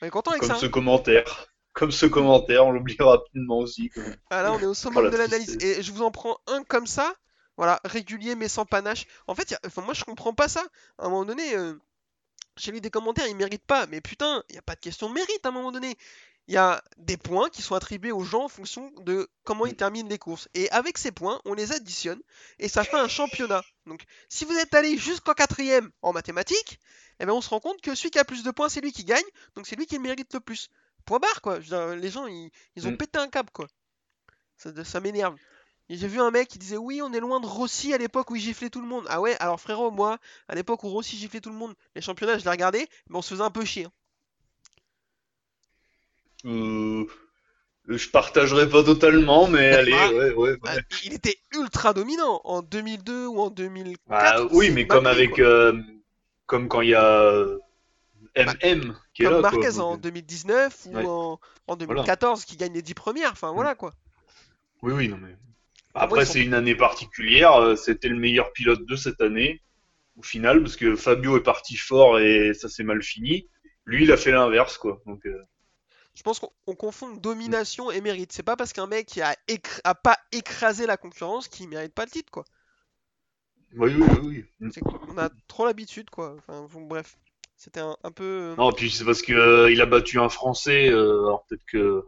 On est content avec Comme ça. Comme ce hein commentaire. Comme ce commentaire, on l'oubliera rapidement aussi. Ah là, on est au sommet de l'analyse. Et je vous en prends un comme ça, voilà, régulier mais sans panache. En fait, enfin, moi je comprends pas ça. À un moment donné, euh, j'ai lu des commentaires, il mérite pas. Mais putain, il n'y a pas de question de mérite à un moment donné il y a des points qui sont attribués aux gens en fonction de comment ils mm. terminent les courses. Et avec ces points, on les additionne et ça fait un championnat. Donc, si vous êtes allé jusqu'en quatrième en mathématiques, eh bien, on se rend compte que celui qui a plus de points, c'est lui qui gagne. Donc, c'est lui qui mérite le plus. Point barre, quoi. les gens, ils, ont mm. pété un câble, quoi. Ça, m'énerve. J'ai vu un mec qui disait oui, on est loin de Rossi à l'époque où il giflait tout le monde. Ah ouais, alors frérot, moi, à l'époque où Rossi giflait tout le monde, les championnats, je les regardais, mais on se faisait un peu chier. Euh, je partagerai pas totalement, mais allez, ah, ouais, ouais, bah, Il était ultra dominant en 2002 ou en 2004. Bah, oui, mais comme avec, euh, comme quand il y a MM bah, qui est comme là. Marquez en 2019 ou en, 2014 qui gagne les 10 premières. Enfin voilà quoi. Oui, oui, non mais. Après, c'est une année particulière. C'était le meilleur pilote de cette année, au final, parce que Fabio est parti fort et ça s'est mal fini. Lui, il a fait l'inverse, quoi. Donc, je pense qu'on confond domination et mérite. C'est pas parce qu'un mec a, a pas écrasé la concurrence qu'il mérite pas le titre, quoi. Oui, oui, oui. On a trop l'habitude, quoi. Enfin, bref, c'était un, peu. Euh, non, puis c'est parce qu'il euh, a battu un Français. Euh, alors peut-être que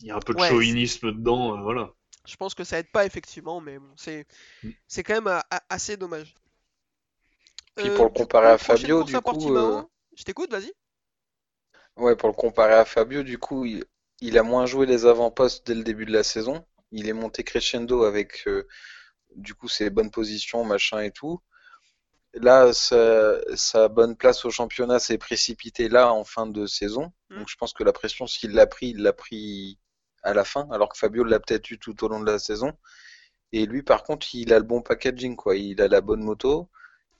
il y a un peu de chauvinisme dedans, voilà. Je pense que ça aide pas effectivement, mais bon, c'est mm. c'est quand même assez dommage. Puis pour le comparer à Fabio, du coup. Je t'écoute, vas-y. Ouais, pour le comparer à Fabio, du coup, il, a moins joué les avant-postes dès le début de la saison. Il est monté crescendo avec, euh, du coup, ses bonnes positions, machin et tout. Là, sa, bonne place au championnat s'est précipitée là en fin de saison. Mm. Donc je pense que la pression, s'il l'a pris, il l'a pris à la fin, alors que Fabio l'a peut-être eu tout au long de la saison. Et lui, par contre, il a le bon packaging, quoi. Il a la bonne moto,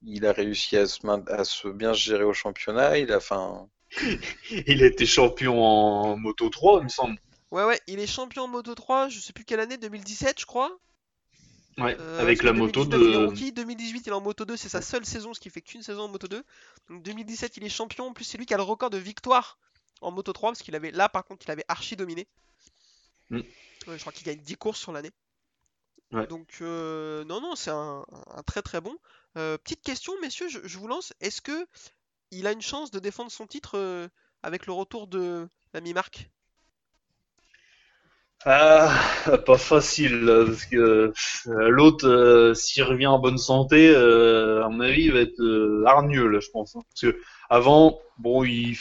il a réussi à se, à se bien gérer au championnat. Il a, enfin, il était champion en Moto 3, il me semble. Ouais, ouais, il est champion en Moto 3, je sais plus quelle année, 2017, je crois. Ouais, euh, avec la moto de. Il 2018, il est en Moto 2, c'est sa seule saison, ce qui fait qu'une saison en Moto 2. Donc 2017, il est champion, en plus, c'est lui qui a le record de victoire en Moto 3, parce qu'il avait là, par contre, il avait archi dominé. Mm. je crois qu'il gagne 10 courses sur l'année. Donc, euh, non, non, c'est un, très très bon. Euh, petite question, messieurs, je, je vous lance. Est-ce que il a une chance de défendre son titre euh, avec le retour de l'ami Marc ah, pas facile, parce que euh, l'autre, euh, s'il revient en bonne santé, à mon avis, il va être hargneux, là, je pense. Hein. Parce que avant, bon, il,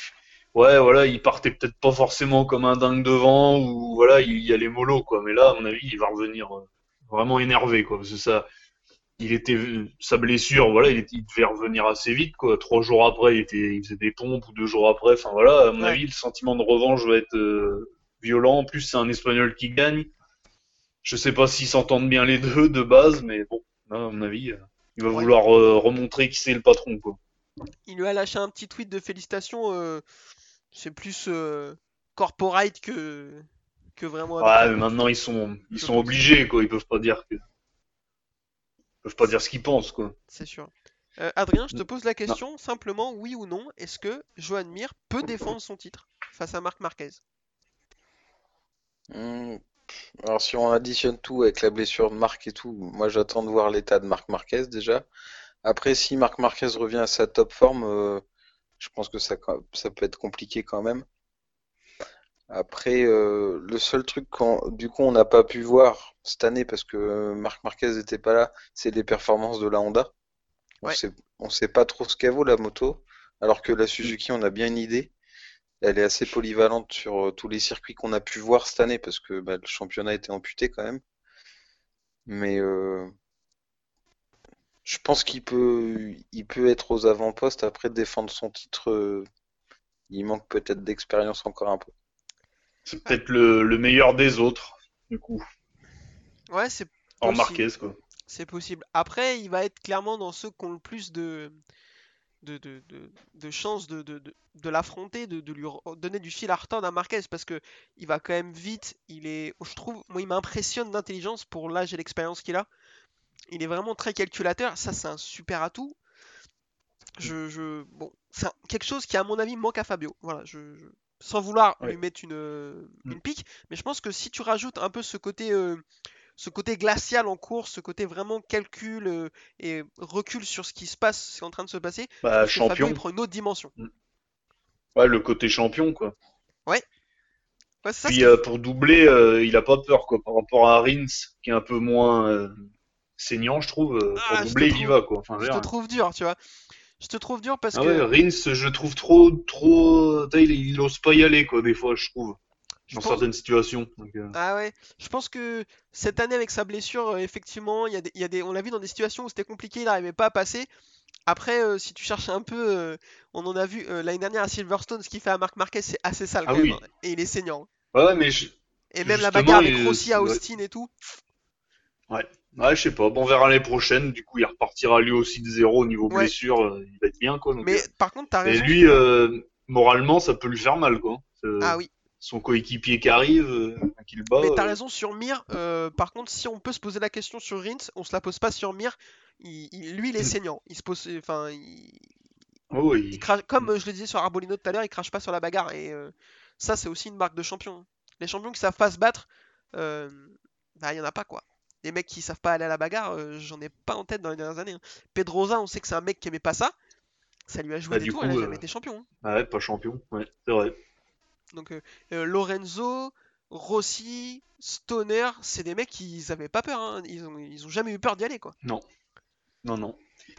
ouais, voilà, il partait peut-être pas forcément comme un dingue devant, ou voilà, il y allait mollo, quoi. Mais là, à mon avis, il va revenir vraiment énervé, quoi. Parce que ça, il était sa blessure, voilà, il, devait revenir assez vite, quoi. Trois jours après, il, était, il faisait des pompes ou deux jours après. Enfin voilà, à mon avis, le sentiment de revanche va être euh, violent. En plus, c'est un Espagnol qui gagne. Je sais pas s'ils s'entendent bien les deux de base, mais bon, à mon avis, euh, il va vouloir euh, remontrer qui c'est le patron, quoi. Il lui a lâché un petit tweet de félicitations. c'est plus corporate que que vraiment. Ouais, mais maintenant ils sont ils sont obligés, quoi. Ils peuvent pas dire que peuvent pas dire ce qu'ils pensent, quoi. C'est sûr. Euh, Adrien, je te pose la question simplement, oui ou non, est-ce que Joan Mir peut défendre son titre face à Marc Marquez? Hmm, Alors si on additionne tout avec la blessure de Marc et tout, moi j'attends de voir l'état de Marc Marquez déjà. Après, si Marc Marquez revient à sa top forme, euh, je pense que ça, ça peut être compliqué quand même. Après, euh, le seul truc qu'on, du coup on n'a pas pu voir cette année parce que Marc Marquez n'était pas là, c'est les performances de la Honda. On sait, sait pas trop ce qu'elle vaut la moto, alors que la Suzuki on a bien une idée. Elle est assez polyvalente sur euh, tous les circuits qu'on a pu voir cette année parce que bah, le championnat était amputé quand même. Mais euh, je pense qu'il peut, il peut être aux avant-postes après défendre son titre. euh, il manque peut-être d'expérience encore un peu. C'est peut-être le, le meilleur des autres, du coup, Ouais, c'est en. Marquez, quoi. c'est possible. Après, il va être clairement dans ceux qui ont le plus de de, de, de, de chances de, l'affronter, de, lui donner du fil à retordre à Marquez parce que il va quand même vite. Il est, je trouve, moi, il m'impressionne d'intelligence pour l'âge et l'expérience qu'il a. Il est vraiment très calculateur. Ça, c'est un super atout. Je, je, bon, c'est quelque chose qui, à mon avis, manque à Fabio. Voilà, je, je- sans vouloir Ouais. lui mettre une, euh, Mm. une pique, mais je pense que si tu rajoutes un peu ce côté, euh, ce côté glacial en course, ce côté vraiment calcul euh, et recul sur ce qui se passe, ce qui est en train de se passer, Bah, que Fabio champion. il prend une autre dimension. Ouais, le côté champion, quoi. Ouais, ça, Puis euh, pour doubler, il a pas peur, quoi, par rapport à Rins, qui est un peu moins saignant, je trouve. Ah, pour je doubler, il y va, quoi. Enfin, je te dire. trouve dur, tu vois. Je te trouve dur parce Ah que ouais, Rins, je trouve trop, trop. Il, il ose pas y aller, quoi, des fois, je trouve. je Dans pense- certaines situations. Donc, euh, Ah ouais, je pense que cette année avec sa blessure, euh, effectivement, il y a des, y a des, on l'a vu dans des situations où c'était compliqué, il n'arrivait pas à passer. Après, euh, si tu cherches un peu, euh, on en a vu l'année dernière à Silverstone, ce qu'il fait à Marc Marquez, c'est assez sale Ah quand oui. même, hein. Et il est saignant. Ouais, mais je... Et même la bagarre avec Rossi à ouais. Austin et tout. Ouais, je sais pas. Bon, on verra l'année prochaine. Du coup, il repartira lui aussi de zéro au niveau Ouais. blessure. euh, Il va être bien, quoi. donc, Mais euh, par contre, t'as Et raison. lui, euh, moralement, ça peut lui faire mal, quoi. Euh, Ah oui, Son coéquipier qui arrive, euh, qu'il bat. mais t'as raison sur Mir. par contre, si on peut se poser la question sur Rins, on se la pose pas sur Mir. Il, il- lui, il est Mm. saignant. Il se pose, enfin, il, oh, il crache, comme je le disais sur Arbolino tout à l'heure, il crache pas sur la bagarre. Et euh, ça, c'est aussi une marque de champion. Les champions qui savent pas se battre, bah, il y en a pas quoi. Les mecs qui savent pas aller à la bagarre, euh, j'en ai pas en tête dans les dernières années. hein. Pedrosa, on sait que c'est un mec qui aimait pas ça. Ça lui a joué Bah, des du tours, coup, il a euh, jamais été champion. hein. Ah ouais, pas champion. Ouais, c'est vrai. Donc euh, Lorenzo, Rossi, Stoner, c'est des mecs qui avaient pas peur. hein. Ils, ont, ils ont jamais eu peur d'y aller quoi. Non, non.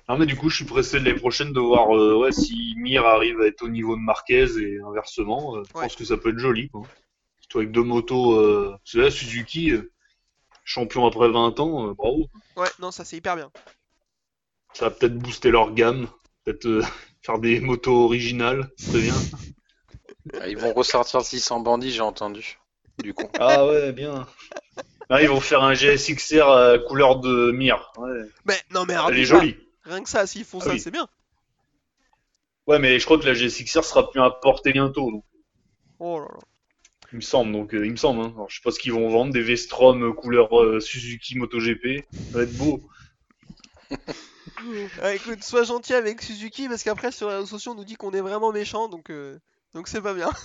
Non, mais du coup, je suis pressé l'année prochaine de voir euh, ouais, si Mir arrive à être au niveau de Marquez et inversement. euh, Je Ouais. pense que ça peut être joli, quoi. Surtout avec deux motos. Euh... Parce que là, Suzuki, champion après 20 ans, euh, bravo. Ouais, non, ça c'est hyper bien. Ça va peut-être booster leur gamme. Peut-être euh, faire des motos originales, très bien. Ah, Ils vont ressortir 600 bandits, j'ai entendu. Du coup. Ah ouais, bien. Ah, ils vont faire un GSXR à couleur de Mir. Ouais. Mais non, mais Elle est jolie. Rien que ça, s'ils font Ah ça, oui. c'est bien. Ouais, mais je crois que la GSXR sera plus importée bientôt. donc, Oh là là. Il me semble, donc euh, il me semble. Hein. Alors, je sais pas ce qu'ils vont vendre, des Vestrom euh, couleur euh, Suzuki MotoGP. Ça va être beau. Ah, écoute, sois gentil avec Suzuki parce qu'après sur les réseaux sociaux on nous dit qu'on est vraiment méchant donc euh, donc c'est pas bien.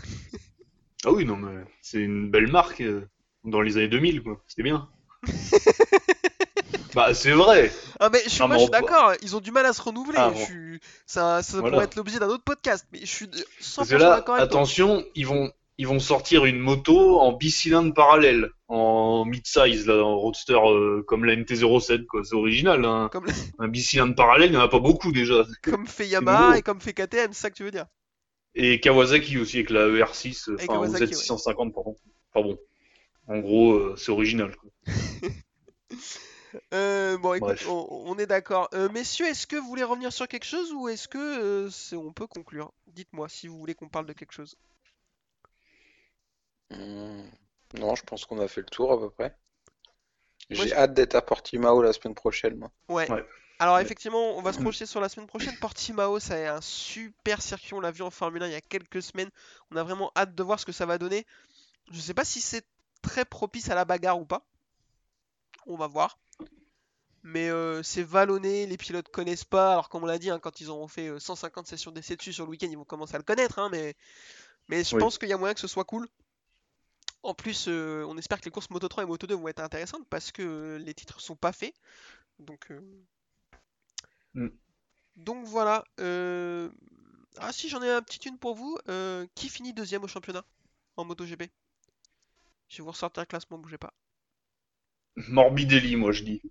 Ah oui, non, mais c'est une belle marque euh, dans les années 2000, quoi. C'était bien. bah, c'est vrai. Ah mais je suis, Non, moi, mais je suis d'accord, ils ont du mal à se renouveler. Ah, je bon. suis... Ça, ça Voilà. pourrait être l'objet d'un autre podcast, mais je suis de- 100% Parce que là, d'accord avec toi. attention, ils vont, ils vont sortir une moto en bicylindre parallèle, en mid-size, là, en roadster, euh, comme la NT07, quoi. C'est original, hein. Comme, Un bicylindre parallèle, il n'y en a pas beaucoup déjà. comme fait. Yamaha et comme fait KTM, c'est ça que tu veux dire. Et Kawasaki aussi avec la ER6, euh, Et enfin, ou Kawasaki, Z650, pardon. Enfin bon. En gros, euh, c'est original, quoi. Euh, bon écoute, on, on est d'accord. Euh, messieurs, est-ce que vous voulez revenir sur quelque chose ou est-ce que euh, c'est- on peut conclure? Dites-moi si vous voulez qu'on parle de quelque chose. Hmm, Non, je pense qu'on a fait le tour à peu près. J'ai hâte d'être à Portimao la semaine prochaine, moi. Ouais. Ouais. Alors Ouais. effectivement, on va se projeter sur la semaine prochaine. Portimao, ça est un super circuit. On l'a vu en Formule 1 il y a quelques semaines. On a vraiment hâte de voir ce que ça va donner. Je sais pas si c'est très propice à la bagarre ou pas. On va voir. Mais euh, c'est vallonné, les pilotes connaissent pas. Alors comme on l'a dit, hein, quand ils auront fait euh, 150 sessions d'essai dessus sur le week-end, ils vont commencer à le connaître. hein, mais, mais je Oui. pense qu'il y a moyen que ce soit cool. En plus, euh, on espère que les courses Moto 3 et Moto 2 vont être intéressantes parce que les titres sont pas faits. Donc, euh, Mm. donc voilà. euh, Ah si, j'en ai un petit une pour vous. Euh, Qui finit deuxième au championnat en MotoGP? Je vais vous ressortir un classement, bougez pas. Morbidelli, moi, je dis.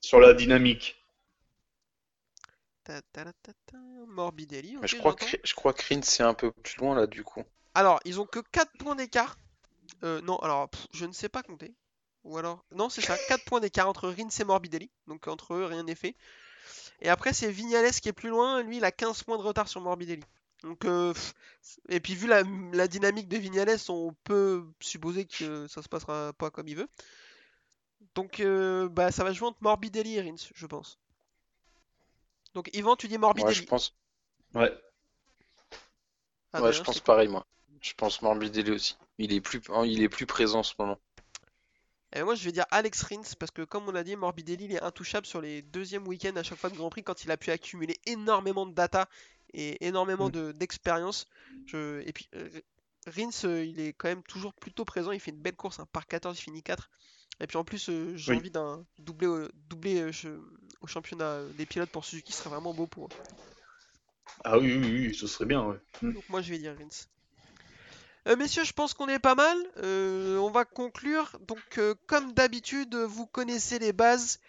Sur la dynamique. Ta ta ta ta ta, Morbidelli, Mais je crois que je crois que Rins c'est un peu plus loin là du coup. Alors, ils ont que 4 points d'écart. Euh, non, alors, pff, je ne sais pas compter. Ou alors. Non, c'est ça. 4 points d'écart entre Rins et Morbidelli. Donc entre eux, rien n'est fait. Et après, c'est Vignales qui est plus loin. Lui, il a 15 points de retard sur Morbidelli. Donc, euh, pff, et puis vu la, la dynamique de Vignales, on peut supposer que ça se passera pas comme il veut. Donc, euh, bah, ça va jouer entre Morbidelli et Rins, je pense. Donc, Yvan, tu dis Ouais, Morbidelli. je pense, Ouais. ouais, Adrien, je pense pareil, moi. Je pense Morbidelli aussi. Il est plus, il est plus présent en ce moment. Et moi, je vais dire Alex Rins parce que, comme on l'a dit, Morbidelli il est intouchable sur les deuxièmes week-ends à chaque fois de Grand Prix quand il a pu accumuler énormément de data et énormément Mm. de- d'expérience. Je... Et puis, euh, Rins, euh, il est quand même toujours plutôt présent. Il fait une belle course, hein, par 14, il finit 4. Et puis en plus, euh, j'ai Oui. envie d'un doublé, au- doublé euh, au championnat euh, des pilotes pour Suzuki, ce serait vraiment beau pour eux. Ah oui, oui, oui, ce serait bien, ouais. Donc moi je vais dire Rins. Euh, messieurs, je pense qu'on est pas mal. Euh, on va conclure. Donc euh, comme d'habitude, vous connaissez les bases.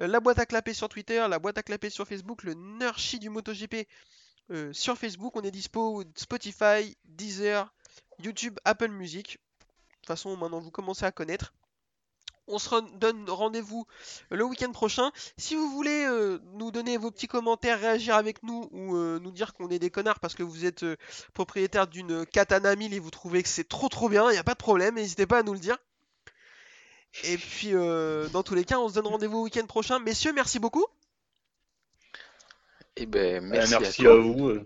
Euh, la boîte à clapper sur Twitter, la boîte à clapper sur Facebook, le Nurchi du MotoGP sur Facebook. On est dispo Spotify, Deezer, YouTube, Apple Music. De toute façon, maintenant vous commencez à connaître. On se donne rendez-vous euh, le week-end prochain. Si vous voulez euh, nous donner vos petits commentaires, réagir avec nous ou euh, nous dire qu'on est des connards parce que vous êtes euh, propriétaire d'une Katana 1000 et vous trouvez que c'est trop trop bien, il n'y a pas de problème, n'hésitez pas à nous le dire. Et puis, euh, dans tous les cas, on se donne rendez-vous au week-end prochain. Messieurs, merci beaucoup Et ben, Euh, merci, Merci, à vous.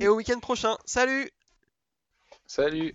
et au week-end prochain. Salut Salut.